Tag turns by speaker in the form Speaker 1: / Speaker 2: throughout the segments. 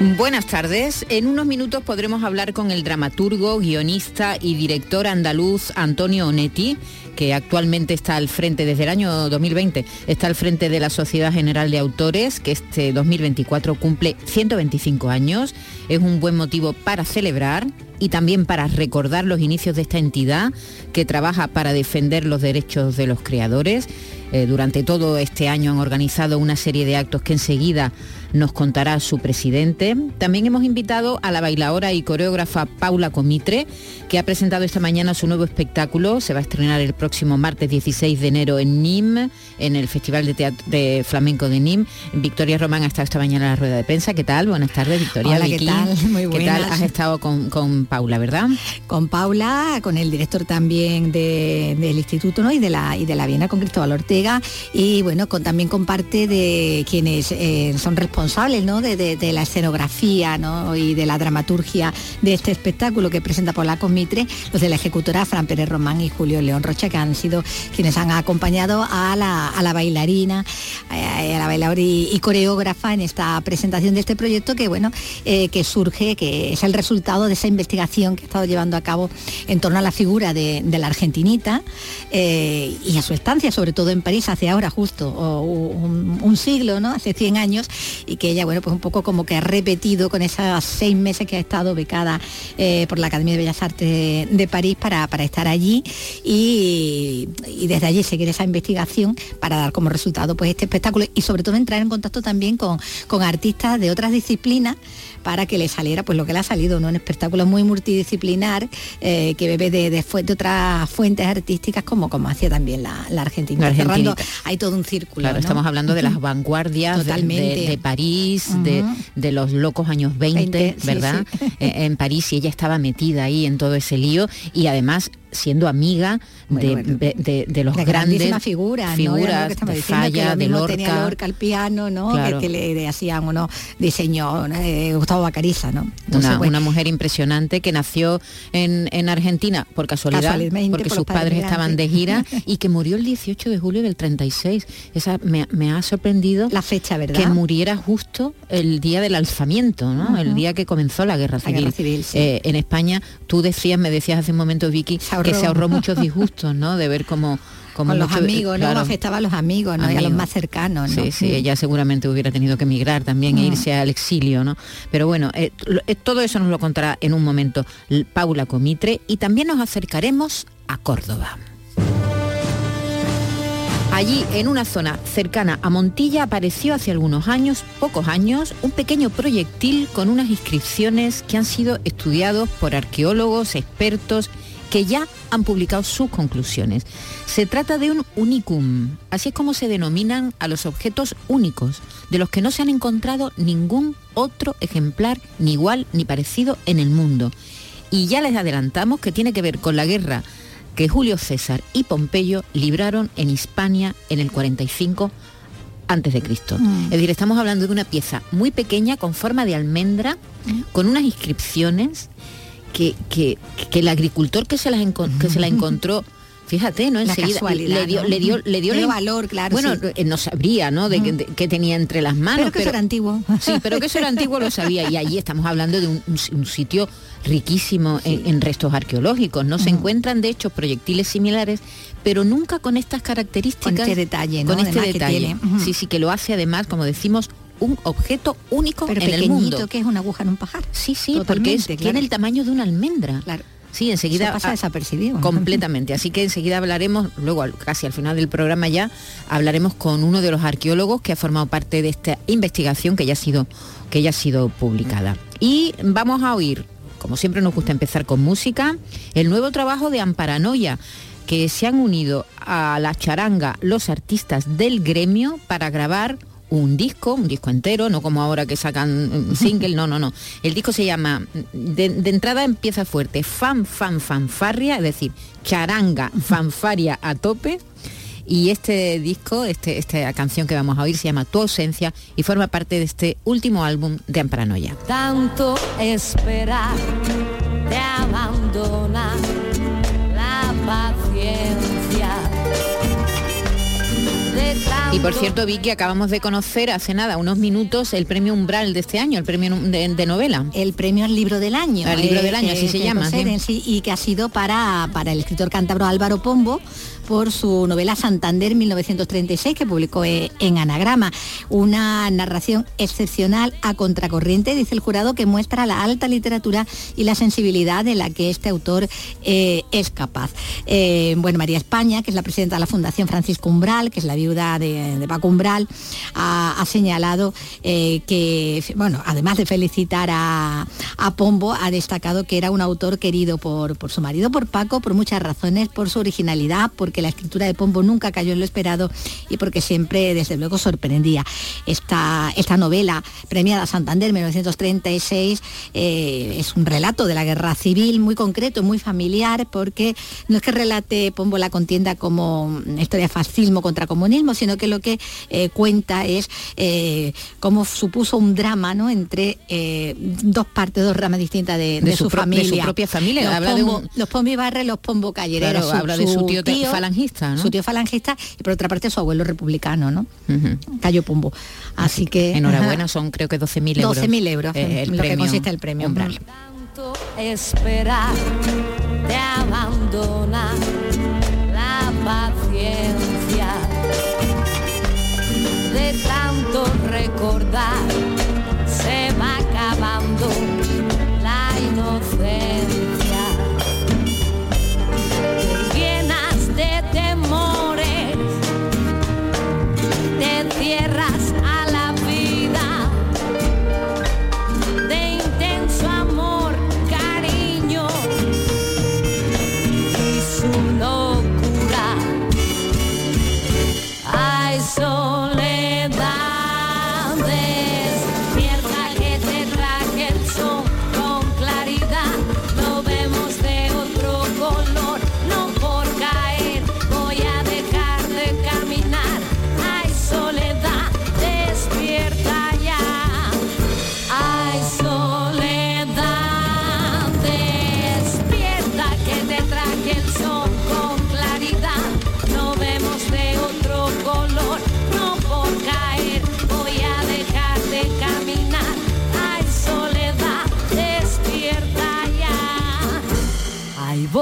Speaker 1: Buenas tardes. En unos minutos podremos hablar con el dramaturgo, guionista y director andaluz Antonio Onetti, que actualmente está al frente, desde el año 2020, está al frente de la Sociedad General de Autores, que este 2024 cumple 125 años. Es un buen motivo para celebrar y también para recordar los inicios de esta entidad que trabaja para defender los derechos de los creadores. Eh, durante todo este año han organizado una serie de actos que enseguida nos contará su presidente. También hemos invitado a la bailadora y coreógrafa Paula Comitre, que ha presentado esta mañana su nuevo espectáculo. Se va a estrenar el próximo martes 16 de enero en Nîmes, en el Festival de, Teatro, de Flamenco de Nîmes. Victoria Román ha estado esta mañana en la rueda de prensa. ¿Qué tal? Buenas tardes, Victoria.
Speaker 2: Hola, ¿qué tal? Muy buenas.
Speaker 1: ¿Qué tal? Has estado con, con, Paula, ¿verdad?
Speaker 2: Con Paula, con el director también de, del instituto ¿no? y, de la, y de la Viena, con Cristóbal Ortega, y bueno, con, también con parte de quienes eh, son responsables ¿no? de, la escenografía ¿no? y de la dramaturgia de este espectáculo que presenta Paula Comitre, los de la ejecutora Fran Pérez Román y Julio León Rocha, que han sido quienes han acompañado a la, bailarina, a, a la bailadora y, coreógrafa en esta presentación de este proyecto que bueno, eh, que surge, que es el resultado de esa investigación que ha estado llevando a cabo en torno a la figura de, la argentinita eh, y a su estancia, sobre todo en París, hace ahora justo un, un, siglo, ¿no? Hace 100 años, y que ella, bueno, pues un poco como que ha repetido con esos seis meses que ha estado becada eh, por la Academia de Bellas Artes de, París para, para, estar allí y, y, desde allí seguir esa investigación para dar como resultado pues este espectáculo y sobre todo entrar en contacto también con, con artistas de otras disciplinas para que le saliera pues lo que le ha salido, ¿no? Un espectáculo muy multidisciplinar eh, que bebe de, de, de, otras fuentes artísticas como, como hacía también la, la Argentina.
Speaker 1: La Argentina.
Speaker 2: hay todo un círculo.
Speaker 1: Claro,
Speaker 2: ¿no?
Speaker 1: estamos hablando de las vanguardias de, de, París, uh -huh. de, los locos años 20, 20 ¿verdad? Sí, sí. en París y ella estaba metida ahí en todo ese lío y además siendo amiga bueno, de, bueno. De, de, los
Speaker 2: la
Speaker 1: grandes
Speaker 2: figuras,
Speaker 1: figuras
Speaker 2: ¿no?
Speaker 1: de Falla, de Lorca.
Speaker 2: tenía Lorca piano, ¿no? Claro. Que, que, le hacían unos diseños, eh, Gustavo Bacariza, ¿no?
Speaker 1: Entonces, una, mujer impresionante que nació en, en Argentina por casualidad, porque por sus padres, padres estaban de gira y que murió el 18 de julio del 36. Esa me, me, ha sorprendido
Speaker 2: la fecha, ¿verdad?
Speaker 1: Que muriera justo el día del alzamiento, ¿no? Uh -huh. El día que comenzó la guerra civil.
Speaker 2: La guerra civil sí.
Speaker 1: eh, en España, tú decías, me decías hace un momento, Vicky, que se ahorró muchos disgustos, ¿no? De ver cómo
Speaker 2: como con los mucho, amigos, claro, ¿no? Afectaba a los amigos, ¿no? Amigos. Y a los más cercanos, ¿no?
Speaker 1: Sí, sí, ella seguramente hubiera tenido que emigrar también mm. e irse al exilio, ¿no? Pero bueno, eh, eh, todo eso nos lo contará en un momento Paula Comitre y también nos acercaremos a Córdoba. Allí, en una zona cercana a Montilla, apareció hace algunos años, pocos años, un pequeño proyectil con unas inscripciones que han sido estudiados por arqueólogos, expertos que ya han publicado sus conclusiones. Se trata de un unicum, así es como se denominan a los objetos únicos, de los que no se han encontrado ningún otro ejemplar ni igual ni parecido en el mundo. Y ya les adelantamos que tiene que ver con la guerra que Julio César y Pompeyo libraron en Hispania en el 45 antes de Cristo. Mm. Es decir, estamos hablando de una pieza muy pequeña con forma de almendra, mm. con unas inscripciones que, que, que, el agricultor que se, las que se la encontró fíjate, ¿no?
Speaker 2: Enseguida
Speaker 1: le dio,
Speaker 2: ¿no?
Speaker 1: le dio, le dio,
Speaker 2: le dio valor, claro.
Speaker 1: Bueno,
Speaker 2: sí.
Speaker 1: Eh, no sabría, ¿no? De, de, qué tenía entre las manos.
Speaker 2: Pero que pero, eso era antiguo.
Speaker 1: Sí, pero que eso era antiguo lo sabía. Y allí estamos hablando de un, un, un sitio riquísimo sí. en, en, restos arqueológicos. No uh -huh. se encuentran, de hecho, proyectiles similares, pero nunca con estas características.
Speaker 2: Con este detalle, ¿no?
Speaker 1: Con este
Speaker 2: Además
Speaker 1: detalle. Uh -huh. Sí, sí, que lo hace además, como decimos, un objeto único
Speaker 2: pero
Speaker 1: en el mundo.
Speaker 2: que es una aguja en un pajar.
Speaker 1: Sí, sí, porque es, claro. tiene el tamaño de una almendra.
Speaker 2: Claro.
Speaker 1: Sí, enseguida
Speaker 2: pasa desapercibido.
Speaker 1: Completamente. Así que enseguida hablaremos, luego casi al final del programa ya, hablaremos con uno de los arqueólogos que ha formado parte de esta investigación que ya ha sido, que ya ha sido publicada. Y vamos a oír, como siempre nos gusta empezar con música, el nuevo trabajo de Amparanoia que se han unido a la charanga los artistas del gremio para grabar un disco, un disco entero, no como ahora que sacan single, no, no, no. El disco se llama, de, de entrada empieza fuerte, fan, fan, fanfarria, es decir, charanga, fanfaria a tope. Y este disco, este, esta canción que vamos a oír se llama Tu ausencia y forma parte de este último álbum de Amparanoia.
Speaker 3: Tanto esperar, te abandona
Speaker 1: Y por cierto, Vicky, acabamos de conocer hace nada, unos minutos, el premio Umbral de este año, el premio de, de novela.
Speaker 2: el premio al libro del año.
Speaker 1: Al libro del año, así se
Speaker 2: que
Speaker 1: llama,
Speaker 2: conceden, sí, y que ha sido para, para el escritor cántabro Álvaro Pombo por su novela Santander 1936 que publicó eh, en Anagrama. Una narración excepcional a contracorriente, dice el jurado, que muestra la alta literatura y la sensibilidad de la que este autor eh, es capaz. Eh, bueno, María España, que es la presidenta de la Fundación Francisco Umbral, que es la viuda de, de Paco Umbral, ha, señalado eh, que, bueno, además de felicitar a, a Pombo, ha destacado que era un autor querido por, por su marido, por Paco, por muchas razones, por su originalidad, porque la escritura de Pombo nunca cayó en lo esperado y porque siempre, desde luego, sorprendía. Esta, esta novela, premiada Santander 1936, eh, es un relato de la guerra civil muy concreto, muy familiar, porque no es que relate Pombo la contienda como una historia de fascismo contra comunismo, sino que lo que eh, cuenta es eh, cómo supuso un drama ¿no? entre eh, dos partes, dos ramas distintas de,
Speaker 1: De
Speaker 2: de
Speaker 1: su
Speaker 2: su,
Speaker 1: pro- de su
Speaker 2: familia.
Speaker 1: propia familia,
Speaker 2: Los
Speaker 1: habla de
Speaker 2: Pombo,
Speaker 1: un-
Speaker 2: los Pombo Ibarra y los Pombo Callereros.
Speaker 1: Claro, habla de su tío falangista, ¿no?
Speaker 2: Su tío falangista y por otra parte su abuelo republicano, ¿no?
Speaker 1: Ujú.
Speaker 2: Cayo Pombo. Así que...
Speaker 1: Enhorabuena,
Speaker 2: ajá.
Speaker 1: son creo que 12.000 euros.
Speaker 2: 12.000 euros,
Speaker 1: eh,
Speaker 2: lo que consiste el premio.
Speaker 1: Umbral.
Speaker 3: esperar, te abandona se va acabando la inocencia. Llenas de temores, te cierras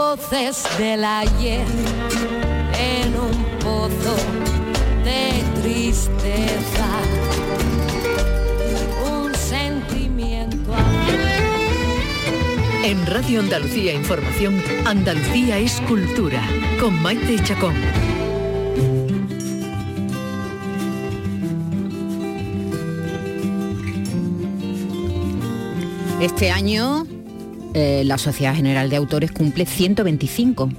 Speaker 3: voces del ayer en un pozo de tristeza un sentimiento
Speaker 4: En Radio Andalucía Información, Andalucía es cultura, con Maite Chacón.
Speaker 1: Este año eh, la Sociedad General de Autores cumple 125.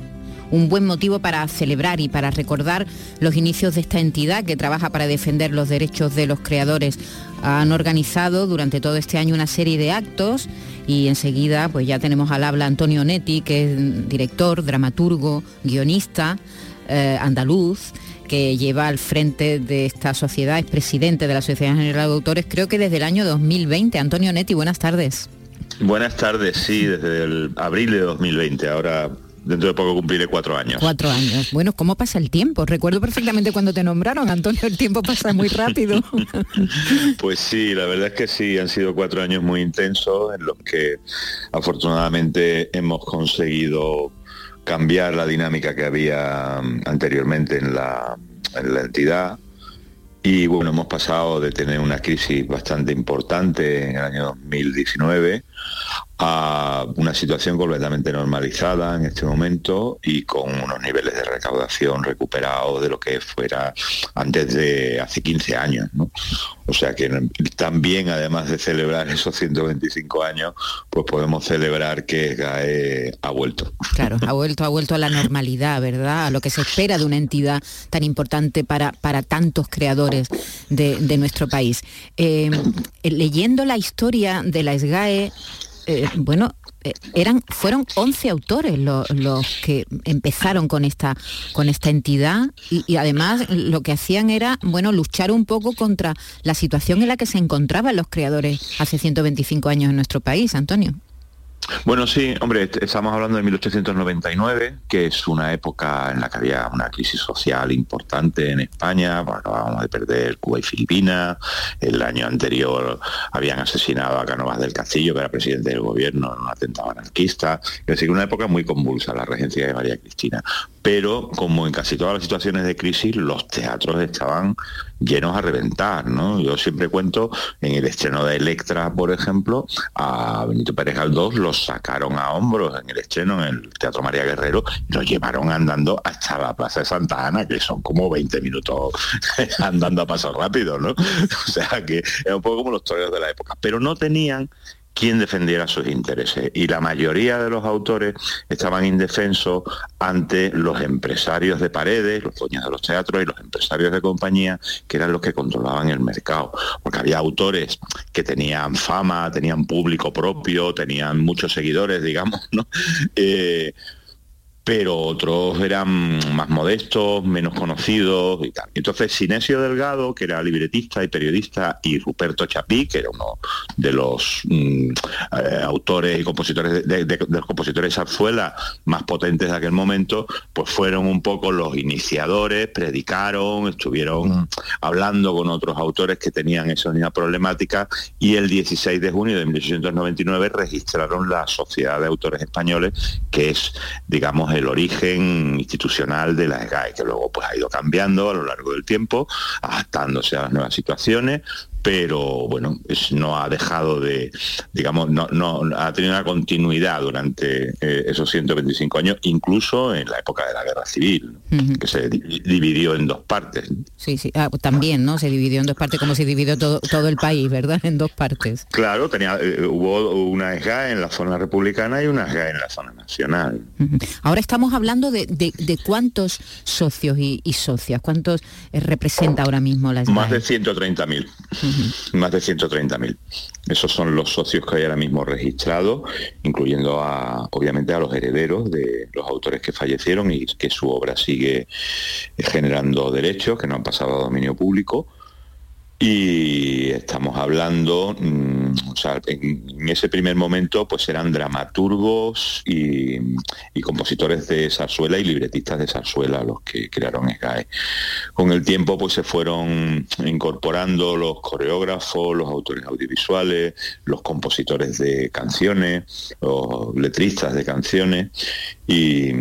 Speaker 1: Un buen motivo para celebrar y para recordar los inicios de esta entidad que trabaja para defender los derechos de los creadores. Han organizado durante todo este año una serie de actos y enseguida pues ya tenemos al habla Antonio Netti, que es director, dramaturgo, guionista, eh, andaluz que lleva al frente de esta sociedad, es presidente de la Sociedad General de Autores, creo que desde el año 2020. Antonio Netti, buenas tardes.
Speaker 5: Buenas tardes, sí, desde el abril de 2020. Ahora, dentro de poco cumpliré cuatro años.
Speaker 1: Cuatro años. Bueno, ¿cómo pasa el tiempo? Recuerdo perfectamente cuando te nombraron, Antonio, el tiempo pasa muy rápido.
Speaker 5: Pues sí, la verdad es que sí, han sido cuatro años muy intensos en los que afortunadamente hemos conseguido cambiar la dinámica que había anteriormente en la, en la entidad. Y bueno, hemos pasado de tener una crisis bastante importante en el año 2019 a una situación completamente normalizada en este momento y con unos niveles de recaudación recuperados de lo que fuera antes de hace 15 años. ¿no? O sea que también, además de celebrar esos 125 años, pues podemos celebrar que GAE ha vuelto.
Speaker 1: Claro, ha vuelto, ha vuelto a la normalidad, ¿verdad? A lo que se espera de una entidad tan importante para, para tantos creadores de, nuestro país. Eh, leyendo la historia de la SGAE, eh, bueno, eh, eran, fueron 11 autores los, que empezaron con esta, con esta entidad y, además lo que hacían era, bueno, luchar un poco contra la situación en la que se encontraban los creadores hace 125 años en nuestro país, Antonio.
Speaker 5: Bueno, sí, hombre, estamos hablando de 1899, que es una época en la que había una crisis social importante en España, acabábamos de perder Cuba y Filipinas, el año anterior habían asesinado a Canovas del Castillo, que era presidente del gobierno en un atentado anarquista, es decir, una época muy convulsa, la regencia de María Cristina. Pero como en casi todas las situaciones de crisis, los teatros estaban llenos a reventar, ¿no? Yo siempre cuento en el estreno de Electra, por ejemplo, a Benito Pérez Galdós sacaron a hombros en el estreno en el Teatro María Guerrero y los llevaron andando hasta la Plaza de Santa Ana, que son como 20 minutos andando a paso rápido, ¿no? O sea que es un poco como los toreros de la época, pero no tenían quien defendiera sus intereses. Y la mayoría de los autores estaban indefensos ante los empresarios de paredes, los dueños de los teatros y los empresarios de compañía, que eran los que controlaban el mercado. Porque había autores que tenían fama, tenían público propio, tenían muchos seguidores, digamos, ¿no? Eh, pero otros eran más modestos, menos conocidos y tal. Entonces, Sinesio Delgado, que era libretista y periodista, y Ruperto Chapí, que era uno de los mm, eh, autores y compositores de, los compositores de zarzuela más potentes de aquel momento, pues fueron un poco los iniciadores, predicaron, estuvieron hablando con otros autores que tenían esa misma problemática y el 16 de junio de 1899 registraron la Sociedad de Autores Españoles, que es, digamos, el origen institucional de la SGAE, que luego pues ha ido cambiando a lo largo del tiempo, adaptándose a las nuevas situaciones, pero bueno, no ha dejado de, digamos, no, no ha tenido una continuidad durante eh, esos 125 años, incluso en la época de la guerra civil, que se dividió en dos partes.
Speaker 1: Sí, sí, ah, también, ¿no? Se dividió en dos partes, como se dividió todo, todo el país, ¿verdad? En dos partes.
Speaker 5: Claro, tenía, eh, hubo una ESGA en la zona republicana y una ESGA en la zona nacional.
Speaker 1: Ahora estamos hablando de, cuántos socios y, socias, cuántos eh, representa ahora mismo la ESGA.
Speaker 5: Más de 130.000 más de 130.000. Esos son los socios que hay ahora mismo registrados, incluyendo a, obviamente a los herederos de los autores que fallecieron y que su obra sigue generando derechos que no han pasado a dominio público y estamos hablando, mm, o sea, en, ese primer momento pues eran dramaturgos y, compositores de zarzuela y libretistas de zarzuela los que crearon SGAE. Con el tiempo pues se fueron incorporando los coreógrafos, los autores audiovisuales, los compositores de canciones, los letristas de canciones y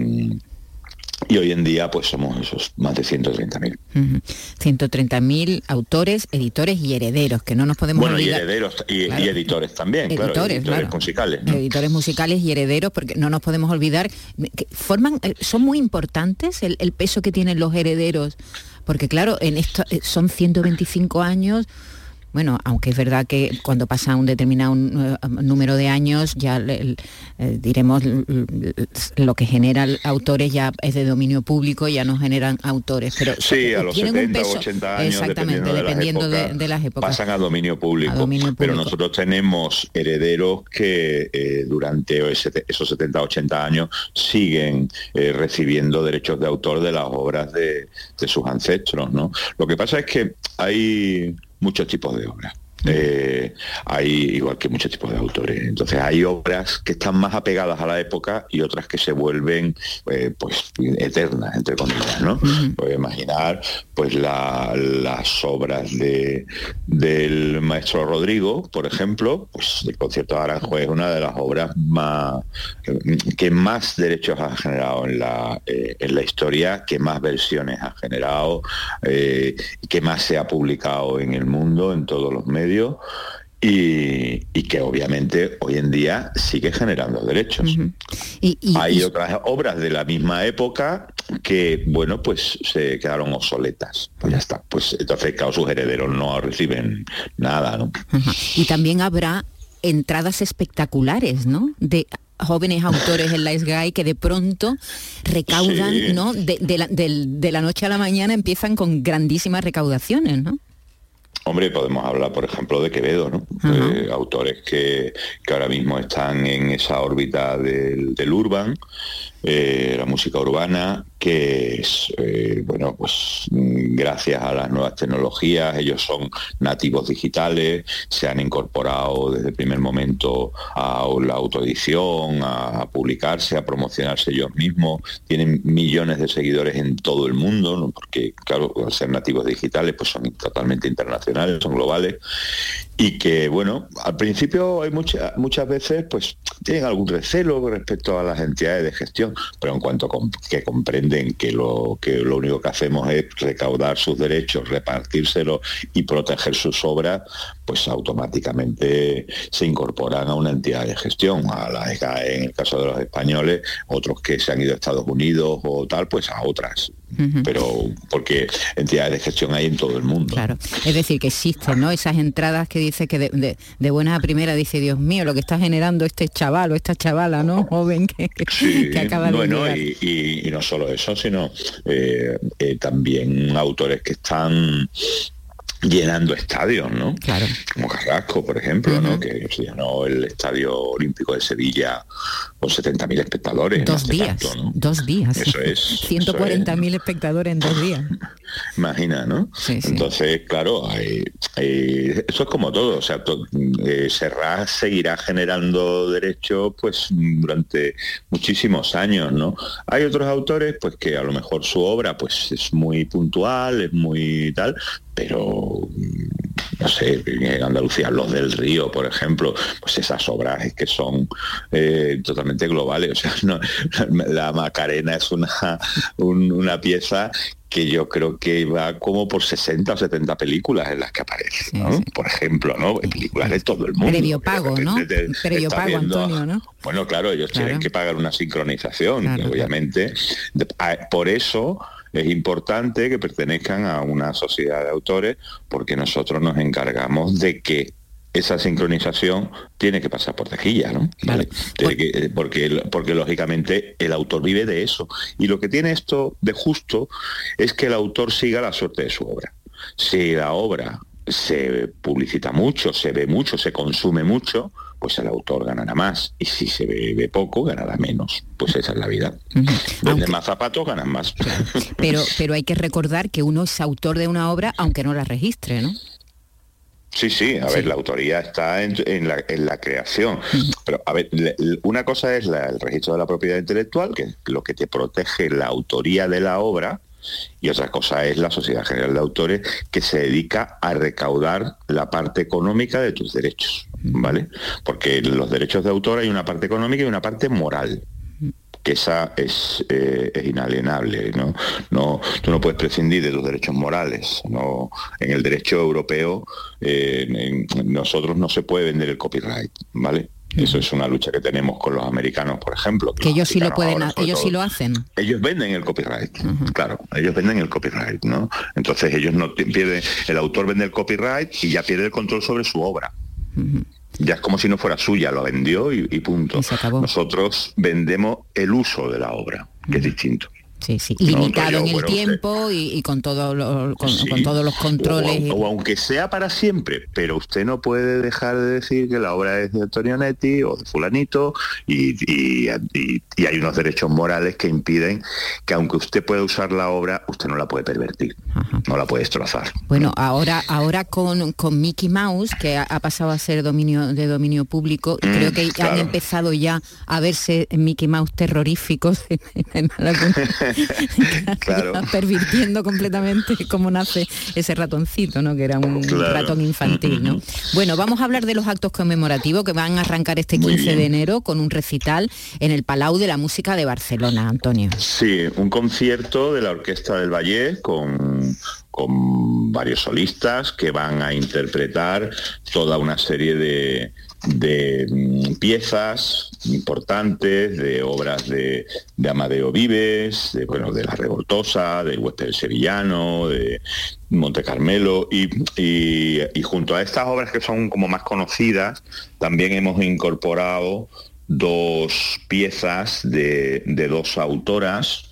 Speaker 5: y hoy en día pues somos esos más de 130.000.
Speaker 1: 130.000 autores, editores y herederos, que no nos podemos
Speaker 5: Bueno, y herederos y, editores también, editores, editores musicales.
Speaker 1: Editores musicales y herederos, porque no nos podemos olvidar, que forman, eh, son muy importantes el, el peso que tienen los herederos, porque claro, en esto eh, son 125 años bueno, aunque es verdad que cuando pasa un determinado eh, número de años, ya eh, diremos lo que genera autores ya es de dominio público, ya no generan autores. Pero
Speaker 5: sí, a los 70 o 80 años, exactamente, dependiendo, de, las épocas, pasan a dominio, público, Pero nosotros tenemos herederos que eh, durante esos 70 o 80 años siguen recibiendo derechos de autor de las obras de, de sus ancestros. ¿no? Lo que pasa es que hay muchos tipos de obras. Eh, hay igual que muchos tipos de autores. Entonces hay obras que están más apegadas a la época y otras que se vuelven eh, pues eternas, entre comillas, ¿no? imaginar pues las obras de, del maestro Rodrigo, por ejemplo, pues el concierto de Aranjo es una de las obras más que más derechos ha generado en la, eh, en la historia, que más versiones ha generado, que más se ha publicado en el mundo, en todos los medios y, y que obviamente hoy en día sigue generando derechos.
Speaker 1: Y, y-
Speaker 5: Hay otras obras de la misma época que, bueno, pues se quedaron obsoletas. Pues ya está. Pues entonces, claro, sus herederos no reciben nada.
Speaker 1: Y también habrá entradas espectaculares, ¿no? De jóvenes autores en la SGAI que de pronto recaudan,
Speaker 5: Sí.
Speaker 1: ¿no? De, de la, de la noche a la mañana empiezan con grandísimas recaudaciones, ¿no?
Speaker 5: Hombre, podemos hablar, por ejemplo, de Quevedo, ¿no? Eh, autores que, que ahora mismo están en esa órbita del, del urban, eh, la música urbana, que es, eh, bueno, pues gracias a las nuevas tecnologías, ellos son nativos digitales, se han incorporado desde el primer momento a la autoedición, a publicarse, a promocionarse ellos mismos, tienen millones de seguidores en todo el mundo, porque claro, al ser nativos digitales, pues son totalmente internacionales, son globales, y que bueno, al principio hay muchas muchas veces pues tienen algún recelo respecto a las entidades de gestión, pero en cuanto que comprenden que lo que lo único que hacemos es recaudar sus derechos, repartírselos y proteger sus obras, pues automáticamente se incorporan a una entidad de gestión, a la en el caso de los españoles, otros que se han ido a Estados Unidos o tal, pues a otras. Pero porque entidades de gestión hay en todo el mundo.
Speaker 1: Claro. Es decir, que existen, ¿no? Esas entradas que dice que de, de, de buenas a primeras dice, Dios mío, lo que está generando este chaval o esta chavala, ¿no? Joven que, que-
Speaker 5: Sí,
Speaker 1: que acaba de
Speaker 5: bueno,
Speaker 1: llegar.
Speaker 5: y, y- y no solo eso, sino eh, eh, también autores que están llenando estadios, ¿no?
Speaker 1: Claro.
Speaker 5: Como Carrasco, por ejemplo, ¿no? Que se llenó el Estadio Olímpico de Sevilla con 70.000 espectadores.
Speaker 1: Dos
Speaker 5: hace
Speaker 1: días,
Speaker 5: tanto, ¿no?
Speaker 1: dos días.
Speaker 5: Eso es, eso es.
Speaker 1: 140.000 espectadores en dos días.
Speaker 5: Imagina, ¿no?
Speaker 1: Sí, sí.
Speaker 5: Entonces, claro, eso es como todo. O sea, to- eh, Serrat seguirá generando derechos pues durante muchísimos años, ¿no? Hay otros autores pues que a lo mejor su obra pues es muy puntual, es muy tal, pero no sé, en Andalucía, los del río, por ejemplo, pues esas obras es que son eh, totalmente globales. O sea, no- la Macarena es una, un- una pieza que yo creo que va como por 60 o 70 películas en las que aparece, ¿no?
Speaker 1: sí.
Speaker 5: Por ejemplo, ¿no? Películas de todo el mundo.
Speaker 1: Previo pago, ¿no?
Speaker 5: te-
Speaker 1: Previo pago,
Speaker 5: viendo-
Speaker 1: Antonio, ¿no?
Speaker 5: Bueno, claro, ellos
Speaker 1: Claro.
Speaker 5: tienen que pagar una sincronización,
Speaker 1: Claro,
Speaker 5: que
Speaker 1: claro.
Speaker 5: obviamente. de- a- por eso es importante que pertenezcan a una sociedad de autores, porque nosotros nos encargamos de que esa sincronización tiene que pasar por taquilla, ¿no?
Speaker 1: Vale.
Speaker 5: Eh, porque, porque lógicamente el autor vive de eso. Y lo que tiene esto de justo es que el autor siga la suerte de su obra. Si la obra se publicita mucho, se ve mucho, se consume mucho, pues el autor ganará más. Y si se ve poco, ganará menos. Pues esa es la vida.
Speaker 1: Ujú.
Speaker 5: Venden
Speaker 1: Aunque-
Speaker 5: más zapatos, ganan más.
Speaker 1: pero, pero hay que recordar que uno es autor de una obra aunque no la registre, ¿no?
Speaker 5: Sí, sí, a
Speaker 1: Sí.
Speaker 5: ver, la autoría está en, en la, en la creación. Pero, a ver, le- una cosa es la- el registro de la propiedad intelectual, que es lo que te protege la autoría de la obra, y otra cosa es la Sociedad General de Autores, que se dedica a recaudar la parte económica de tus derechos, ¿vale? Porque los derechos de autor hay una parte económica y una parte moral que esa es, eh, es inalienable, ¿no? No, tú no puedes prescindir de los derechos morales. No, en el derecho europeo eh, en- nosotros no se puede vender el copyright, ¿vale? Eso es una lucha que tenemos con los americanos, por ejemplo.
Speaker 1: Que
Speaker 5: los
Speaker 1: ellos sí lo pueden,
Speaker 5: ahora,
Speaker 1: ellos sí lo hacen.
Speaker 5: ellos venden el copyright, claro, ellos venden el copyright, ¿no? Entonces ellos no pierden, el autor vende el copyright y ya pierde el control sobre su obra. Ya es como si no fuera suya, lo vendió y, y punto.
Speaker 1: Y se acabó.
Speaker 5: Nosotros vendemos el uso de la obra, que es distinto.
Speaker 1: Sí, sí.
Speaker 5: No,
Speaker 1: Limitado en el
Speaker 5: bueno,
Speaker 1: tiempo y, y con, todo lo- con,
Speaker 5: Sí.
Speaker 1: con todos los controles.
Speaker 5: O, o aunque sea para siempre, pero usted no puede dejar de decir que la obra es de Antonio Netti o de fulanito y, y- y- y hay unos derechos morales que impiden que aunque usted pueda usar la obra, usted no la puede pervertir,
Speaker 1: Ajá.
Speaker 5: no la puede destrozar.
Speaker 1: Bueno, ahora, ahora con, con Mickey Mouse, que ha, ha pasado a ser dominio de dominio público,
Speaker 5: Mm,
Speaker 1: creo que han
Speaker 5: claro.
Speaker 1: empezado ya a verse Mickey Mouse terroríficos en algún-
Speaker 5: Claro.
Speaker 1: pervirtiendo completamente cómo nace ese ratoncito, ¿no? Que era un
Speaker 5: Claro.
Speaker 1: ratón infantil, ¿no? Bueno, vamos a hablar de los actos conmemorativos que van a arrancar este
Speaker 5: Muy
Speaker 1: 15 de enero con un recital en el Palau de la Música de Barcelona, Antonio.
Speaker 5: Sí, un concierto de la Orquesta del Valle con, con varios solistas que van a interpretar toda una serie de, de mm, piezas importantes, de obras de, Amadeo Vives, de, bueno, de La Revoltosa, del huésped sevillano, de Monte Carmelo, y, y, junto a estas obras que son como más conocidas, también hemos incorporado dos piezas de, de dos autoras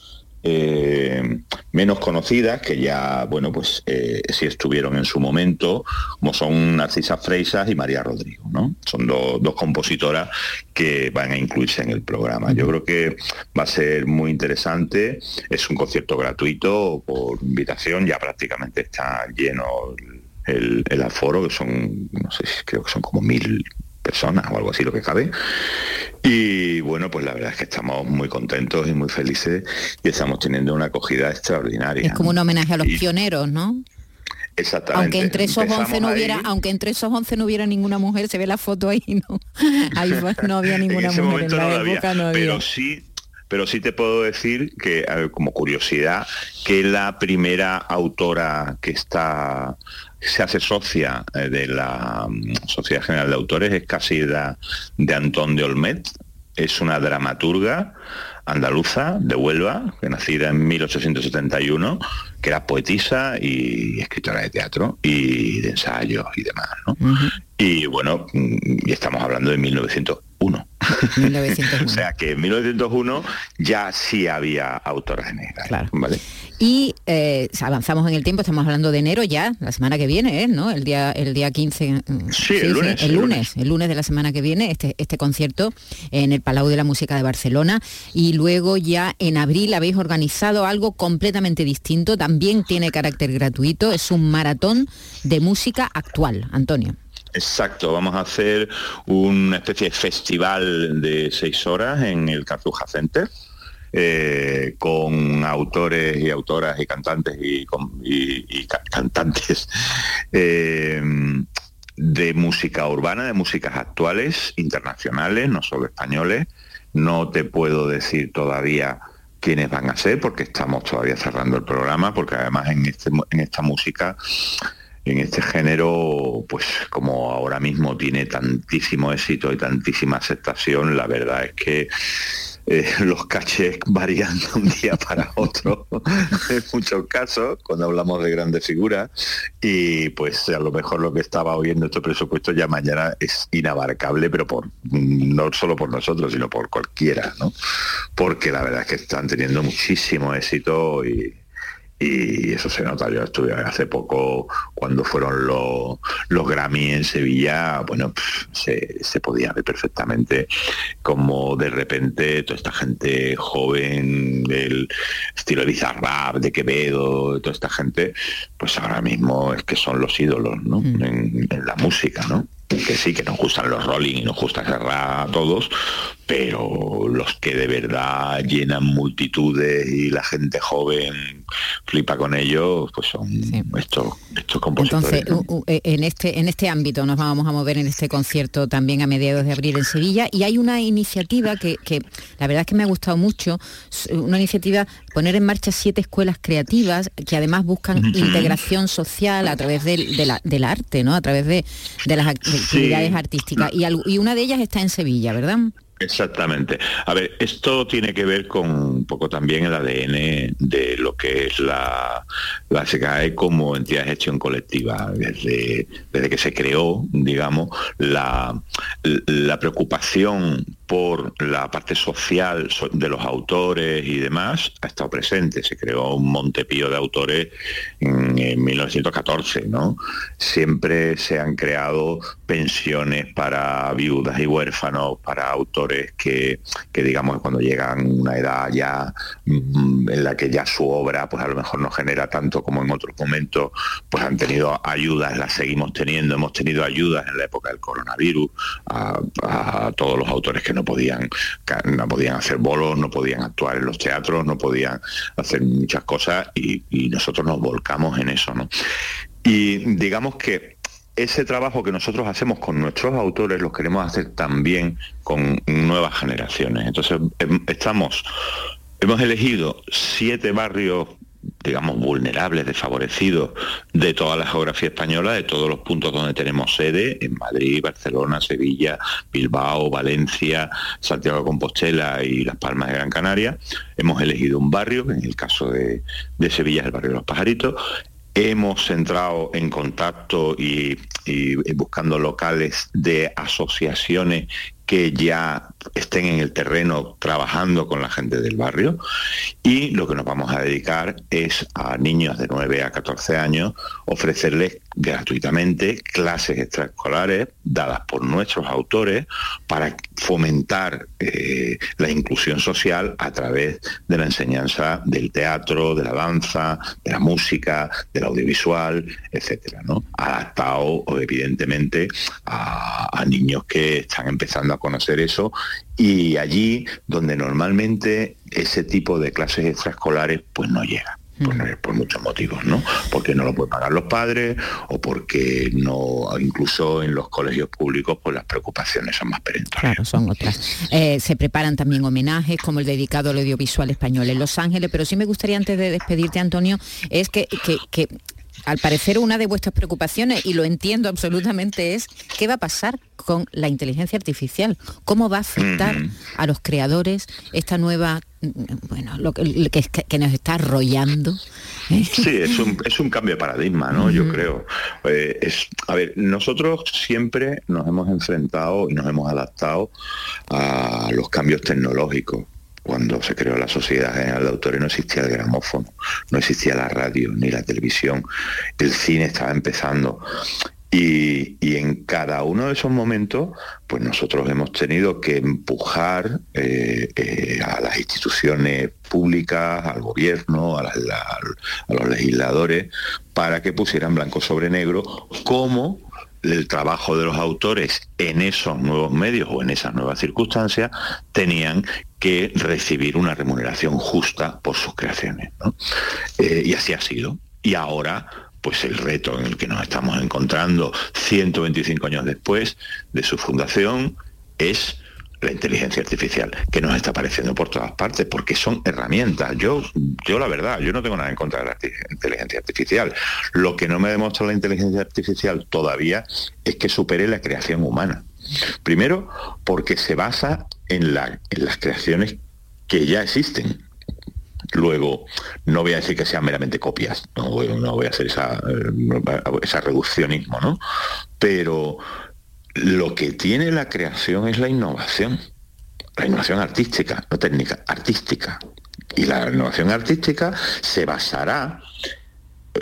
Speaker 5: eh, menos conocidas, que ya, bueno, pues eh, sí estuvieron en su momento, como son Narcisa Freisas y María Rodrigo, ¿no? Son dos compositoras que van a incluirse en el programa. Yo creo que va a ser muy interesante, es un concierto gratuito por invitación, ya prácticamente está lleno el, el aforo, que son, no sé, creo que son como mil personas o algo así lo que cabe. Y bueno, pues la verdad es que estamos muy contentos y muy felices y estamos teniendo una acogida extraordinaria.
Speaker 1: Es como un homenaje a los pioneros, ¿no?
Speaker 5: Exactamente.
Speaker 1: Aunque entre esos 11 no hubiera, aunque entre esos 11 no hubiera ninguna mujer, se ve la foto ahí, ¿no? Ahí no había ninguna mujer en la época, no había.
Speaker 5: Pero sí pero sí te puedo decir que, como curiosidad, que la primera autora que está se hace socia eh, de la mm, Sociedad General de Autores es Casida de Antón de Olmet, es una dramaturga andaluza de Huelva, que nacida en 1871, que era poetisa y escritora de teatro y de ensayos y demás. Y bueno, mm, y estamos hablando de 1901. o sea que en 1901 ya sí había autoras negras. Claro. ¿vale?
Speaker 1: Y eh, avanzamos en el tiempo, estamos hablando de enero ya, la semana que viene, ¿eh? ¿no? El día, el día 15.
Speaker 5: Mm, sí, el, lunes,
Speaker 1: el, lunes, el lunes de la semana que viene, este, este concierto en el Palau de la Música de Barcelona. Y luego ya en abril habéis organizado algo completamente distinto, también tiene carácter gratuito, es un maratón de música actual, Antonio.
Speaker 5: Exacto, vamos a hacer una especie de festival de seis horas en el Cartuja Center eh, con autores y autoras y cantantes y, cantantes eh, de música urbana, de músicas actuales, internacionales, no solo españoles. No te puedo decir todavía quiénes van a ser, porque estamos todavía cerrando el programa, porque además en, este, en esta música en este género, pues como ahora mismo tiene tantísimo éxito y tantísima aceptación, la verdad es que eh, los cachés varían de un día para otro en muchos casos cuando hablamos de grandes figuras. Y pues a lo mejor lo que estaba oyendo este presupuesto ya mañana es inabarcable pero por no solo por nosotros sino por cualquiera no porque la verdad es que están teniendo muchísimo éxito y, y eso se nota. Yo estuve hace poco cuando fueron los, los Grammy en Sevilla, bueno, se, podía ver perfectamente como de repente toda esta gente joven del estilo de Bizarrap, de Quevedo, toda esta gente, pues ahora mismo es que son los ídolos ¿no? Mm. en, en la música, ¿no? Que sí, que nos gustan los rolling y nos gusta cerrar a todos, pero los que de verdad llenan multitudes y la gente joven flipa con ellos, pues son estos, estos compositores.
Speaker 1: Entonces, eh, en este, en este ámbito nos vamos a mover en este concierto también a mediados de abril en Sevilla y hay una iniciativa que, la verdad es que me ha gustado mucho, una iniciativa poner en marcha siete escuelas creativas que además buscan integración social a través del, del arte, ¿no? A través de, de las actividades artísticas. Y, y una de ellas está en Sevilla, ¿verdad?
Speaker 5: Exactamente. A ver, esto tiene que ver con un poco también el ADN de lo que es la, la SGAE como entidad de gestión colectiva. Desde, desde que se creó, digamos, la, la preocupación por la parte social de los autores y demás ha estado presente. Se creó un Montepío de autores en, 1914, ¿no? Siempre se han creado pensiones para viudas y huérfanos, para autores que, que digamos cuando llegan una edad ya mm, en la que ya su obra pues a lo mejor no genera tanto como en otros momentos, pues han tenido ayudas, las seguimos teniendo, hemos tenido ayudas en la época del coronavirus a, a todos los autores que no podían, no podían hacer bolos, no podían actuar en los teatros, no podían hacer muchas cosas y, nosotros nos volcamos en eso, ¿no? Y digamos que ese trabajo que nosotros hacemos con nuestros autores lo queremos hacer también con nuevas generaciones. Entonces, em, estamos, hemos elegido siete barrios digamos, vulnerables, desfavorecidos de toda la geografía española, de todos los puntos donde tenemos sede, en Madrid, Barcelona, Sevilla, Bilbao, Valencia, Santiago de Compostela y Las Palmas de Gran Canaria. Hemos elegido un barrio, en el caso de, de Sevilla es el barrio de los Pajaritos, Hemos entrado en contacto y, buscando locales de asociaciones que ya estén en el terreno trabajando con la gente del barrio y lo que nos vamos a dedicar es a niños de 9 a 14 años ofrecerles gratuitamente clases extraescolares dadas por nuestros autores para fomentar eh, la inclusión social a través de la enseñanza del teatro, de la danza, de la música, del audiovisual, etcétera. Adaptado evidentemente a niños que están empezando a conocer eso y allí donde normalmente ese tipo de clases extraescolares pues no llega. Pues mm. por, muchos motivos, ¿no? Porque no lo pueden pagar los padres o porque no, incluso en los colegios públicos, pues las preocupaciones son más perentorias.
Speaker 1: Claro, son otras. Eh, se preparan también homenajes como el dedicado al audiovisual español en Los Ángeles, pero sí me gustaría antes de despedirte, Antonio, es que, que al parecer una de vuestras preocupaciones, y lo entiendo absolutamente, es qué va a pasar con la inteligencia artificial, cómo va a afectar a los creadores esta nueva, bueno, lo que, que, nos está arrollando.
Speaker 5: ¿eh? Sí, es un, es un, cambio de paradigma, ¿no? Yo creo. Eh, es, a ver, nosotros siempre nos hemos enfrentado y nos hemos adaptado a los cambios tecnológicos cuando se creó la Sociedad General de Autores no existía el gramófono, no existía la radio ni la televisión, el cine estaba empezando. Y, en cada uno de esos momentos, pues nosotros hemos tenido que empujar eh, eh, a las instituciones públicas, al gobierno, a, a los legisladores, para que pusieran blanco sobre negro cómo el trabajo de los autores en esos nuevos medios o en esas nuevas circunstancias tenían que recibir una remuneración justa por sus creaciones. Eh, y así ha sido. Y ahora, pues el reto en el que nos estamos encontrando 125 años después de su fundación es la inteligencia artificial, que nos está apareciendo por todas partes, porque son herramientas. Yo, yo la verdad, yo no tengo nada en contra de la inteligencia artificial. Lo que no me demuestra la inteligencia artificial todavía es que supere la creación humana. Primero, porque se basa en, la, en las creaciones que ya existen. Luego, no voy a decir que sean meramente copias, no voy, no voy a hacer esa, eh, reduccionismo, ¿no? Pero lo que tiene la creación es la innovación, la innovación artística, no técnica, artística. Y la innovación artística se basará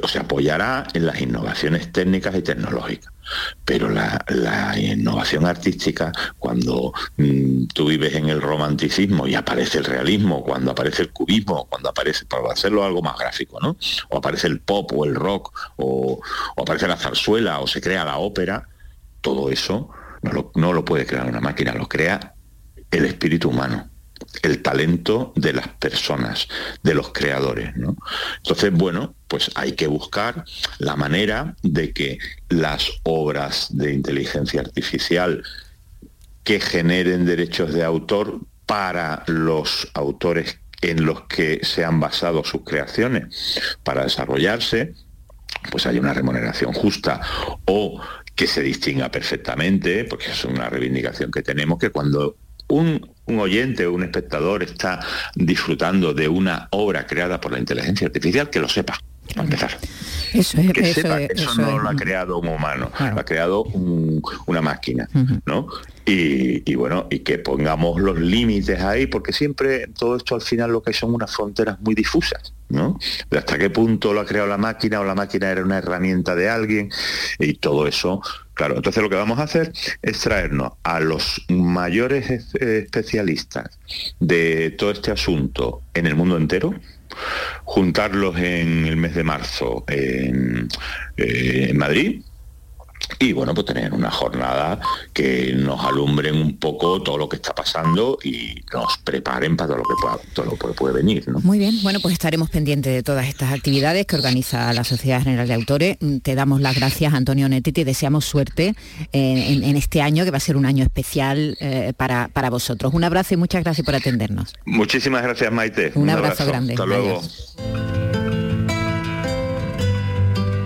Speaker 5: o se apoyará en las innovaciones técnicas y tecnológicas. Pero la, innovación artística, cuando mm, tú vives en el romanticismo y aparece el realismo, cuando aparece el cubismo, cuando aparece, para hacerlo algo más gráfico, ¿no? O aparece el pop o el rock, o aparece la zarzuela, o se crea la ópera, todo eso no lo, puede crear una máquina, lo crea el espíritu humano el talento de las personas, de los creadores. Entonces, bueno, pues hay que buscar la manera de que las obras de inteligencia artificial que generen derechos de autor para los autores en los que se han basado sus creaciones para desarrollarse, pues haya una remuneración justa o que se distinga perfectamente, porque es una reivindicación que tenemos, que cuando un, oyente o un espectador está disfrutando de una obra creada por la inteligencia artificial, que lo sepa, a empezar.
Speaker 1: Eso es,
Speaker 5: que sepa que eso, no lo ha creado un humano, lo ha creado una máquina, ¿no? Y, bueno, y que pongamos los límites ahí, porque siempre todo esto al final lo que son unas fronteras muy difusas, ¿no? De hasta qué punto lo ha creado la máquina o la máquina era una herramienta de alguien y todo eso. Claro, entonces lo que vamos a hacer es traernos a los mayores especialistas de todo este asunto en el mundo entero, juntarlos en el mes de marzo en, eh, Madrid, y bueno, pues tener una jornada que nos alumbren un poco todo lo que está pasando y nos preparen para todo lo que pueda, todo lo que puede venir. ¿no?
Speaker 1: Muy bien, bueno, pues estaremos pendientes de todas estas actividades que organiza la Sociedad General de Autores. Te damos las gracias, Antonio Netti, y te deseamos suerte en, en este año, que va a ser un año especial eh, para, para vosotros. Un abrazo y muchas gracias por atendernos.
Speaker 5: Muchísimas gracias, Maite.
Speaker 1: Un, abrazo, grande.
Speaker 5: Hasta luego.
Speaker 1: Adiós.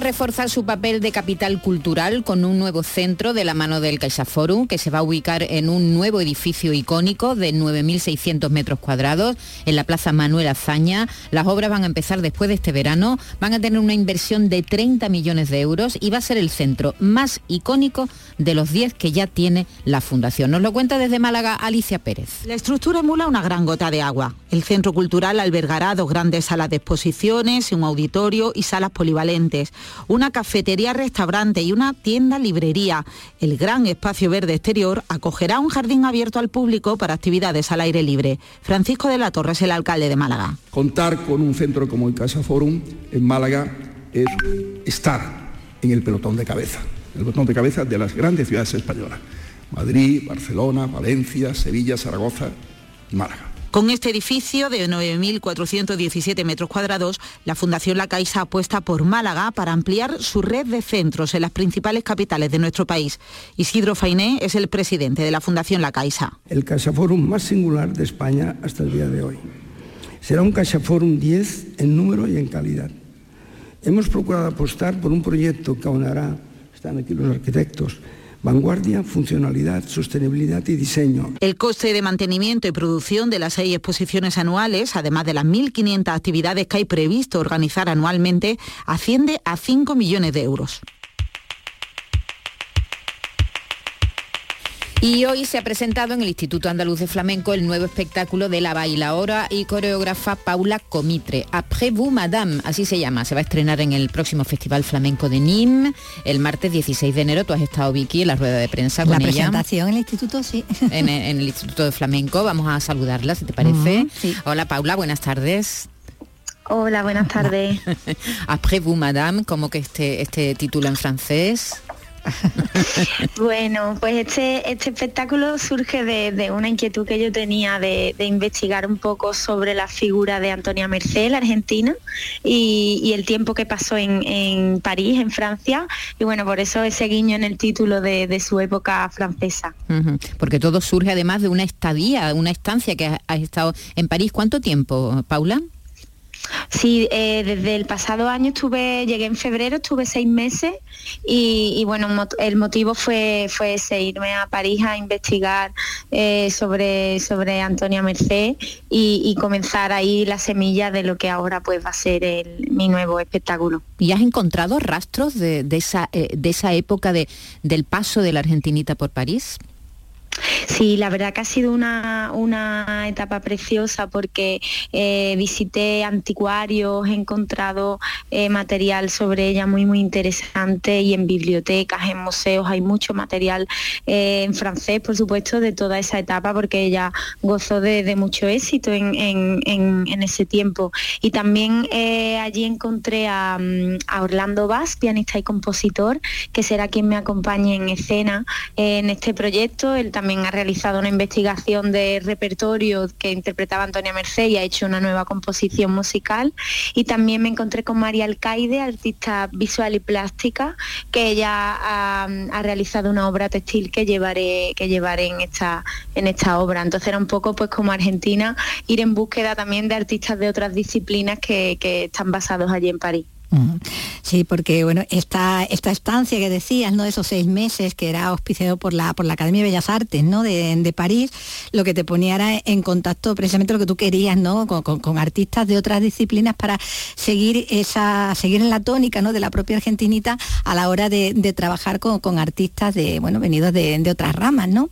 Speaker 1: Reforzar su papel de capital cultural con un nuevo centro de la mano del CaixaForum que se va a ubicar en un nuevo edificio icónico de 9.600 metros cuadrados en la Plaza Manuel Azaña. Las obras van a empezar después de este verano, van a tener una inversión de 30 millones de euros y va a ser el centro más icónico de los 10 que ya tiene la Fundación. Nos lo cuenta desde Málaga Alicia Pérez.
Speaker 6: La estructura emula una gran gota de agua. El centro cultural albergará dos grandes salas de exposiciones, un auditorio y salas polivalentes, una cafetería, restaurante y una tienda librería. El gran espacio verde exterior acogerá un jardín abierto al público para actividades al aire libre. Francisco de la Torre es el alcalde de Málaga.
Speaker 7: Contar con un centro como el Casa Forum en Málaga es estar en el pelotón de cabeza, el pelotón de cabeza de las grandes ciudades españolas. Madrid, Barcelona, Valencia, Sevilla, Zaragoza y Málaga.
Speaker 6: Con este edificio de 9.417 metros cuadrados, la Fundación La Caixa apuesta por Málaga para ampliar su red de centros en las principales capitales de nuestro país. Isidro Fainé es el presidente de la Fundación La Caixa.
Speaker 8: El CaixaForum más singular de España hasta el día de hoy. Será un CaixaForum 10 en número y en calidad. Hemos procurado apostar por un proyecto que aunará, están aquí los arquitectos, vanguardia, funcionalidad, sostenibilidad y diseño.
Speaker 6: El coste de mantenimiento y producción de las seis exposiciones anuales, además de las 1.500 actividades que hay previsto organizar anualmente, asciende a 5 millones de euros.
Speaker 1: Y hoy se ha presentado en el Instituto Andaluz de Flamenco el nuevo espectáculo de la bailaora y coreógrafa Paula Comitre. Après vous, madame, así se llama. Se va a estrenar en el próximo Festival Flamenco de Nîmes el martes 16 de enero. Tú has estado, Vicky, en la rueda de prensa
Speaker 2: La
Speaker 1: con ella.
Speaker 2: presentación en el instituto, sí.
Speaker 1: En, en el Instituto de Flamenco. Vamos a saludarla, si te parece.
Speaker 2: Sí.
Speaker 1: Hola, Paula, buenas tardes.
Speaker 9: Hola, buenas tardes.
Speaker 1: Après vous, madame, como que este, este título en francés.
Speaker 9: Bueno, pues este, este espectáculo surge de, de una inquietud que yo tenía de, de investigar un poco sobre la figura de Antonia Merced, la argentina, y, y el tiempo que pasó en, en París, en Francia, y bueno, por eso ese guiño en el título de, de su época francesa.
Speaker 1: Porque todo surge además de una estadía, una estancia que has has estado en París. ¿Cuánto tiempo, Paula?
Speaker 9: Sí, eh, desde el pasado año estuve, llegué en febrero, estuve seis meses y, bueno, el motivo fue, fue ese, irme a París a investigar eh, sobre, sobre Antonia Merced y, comenzar ahí la semilla de lo que ahora pues va a ser mi nuevo espectáculo.
Speaker 1: ¿Y has encontrado rastros de, de esa, eh, de esa época de, del paso de la argentinita por París?
Speaker 9: Sí, la verdad que ha sido una, una etapa preciosa porque eh, visité anticuarios, he encontrado eh, material sobre ella muy muy interesante y en bibliotecas, en museos hay mucho material eh, en francés, por supuesto, de toda esa etapa porque ella gozó de, mucho éxito en, en- en- ese tiempo. Y también allí encontré a, mm, a Orlando Bass, pianista y compositor, que será quien me acompañe en escena en este proyecto. Él ha realizado una investigación de repertorio que interpretaba Antonia Merced y ha hecho una nueva composición musical. Y también me encontré con María Alcaide, artista visual y plástica, que ella ha, realizado una obra textil que llevaré, que llevaré en esta, en esta obra. Entonces era un poco pues como Argentina ir en búsqueda también de artistas de otras disciplinas que están basados allí en París.
Speaker 2: Sí, porque bueno, esta, esta estancia que decías, ¿no? Esos seis meses que era auspiciado por la, por la Academia de Bellas Artes, ¿no? De, de París, lo que te ponía era en contacto precisamente lo que tú querías, ¿no? Con, con- con artistas de otras disciplinas para seguir esa, seguir en la tónica, ¿no? De la propia argentinita a la hora de, de trabajar con, con artistas de, bueno, venidos de, de otras ramas, ¿no?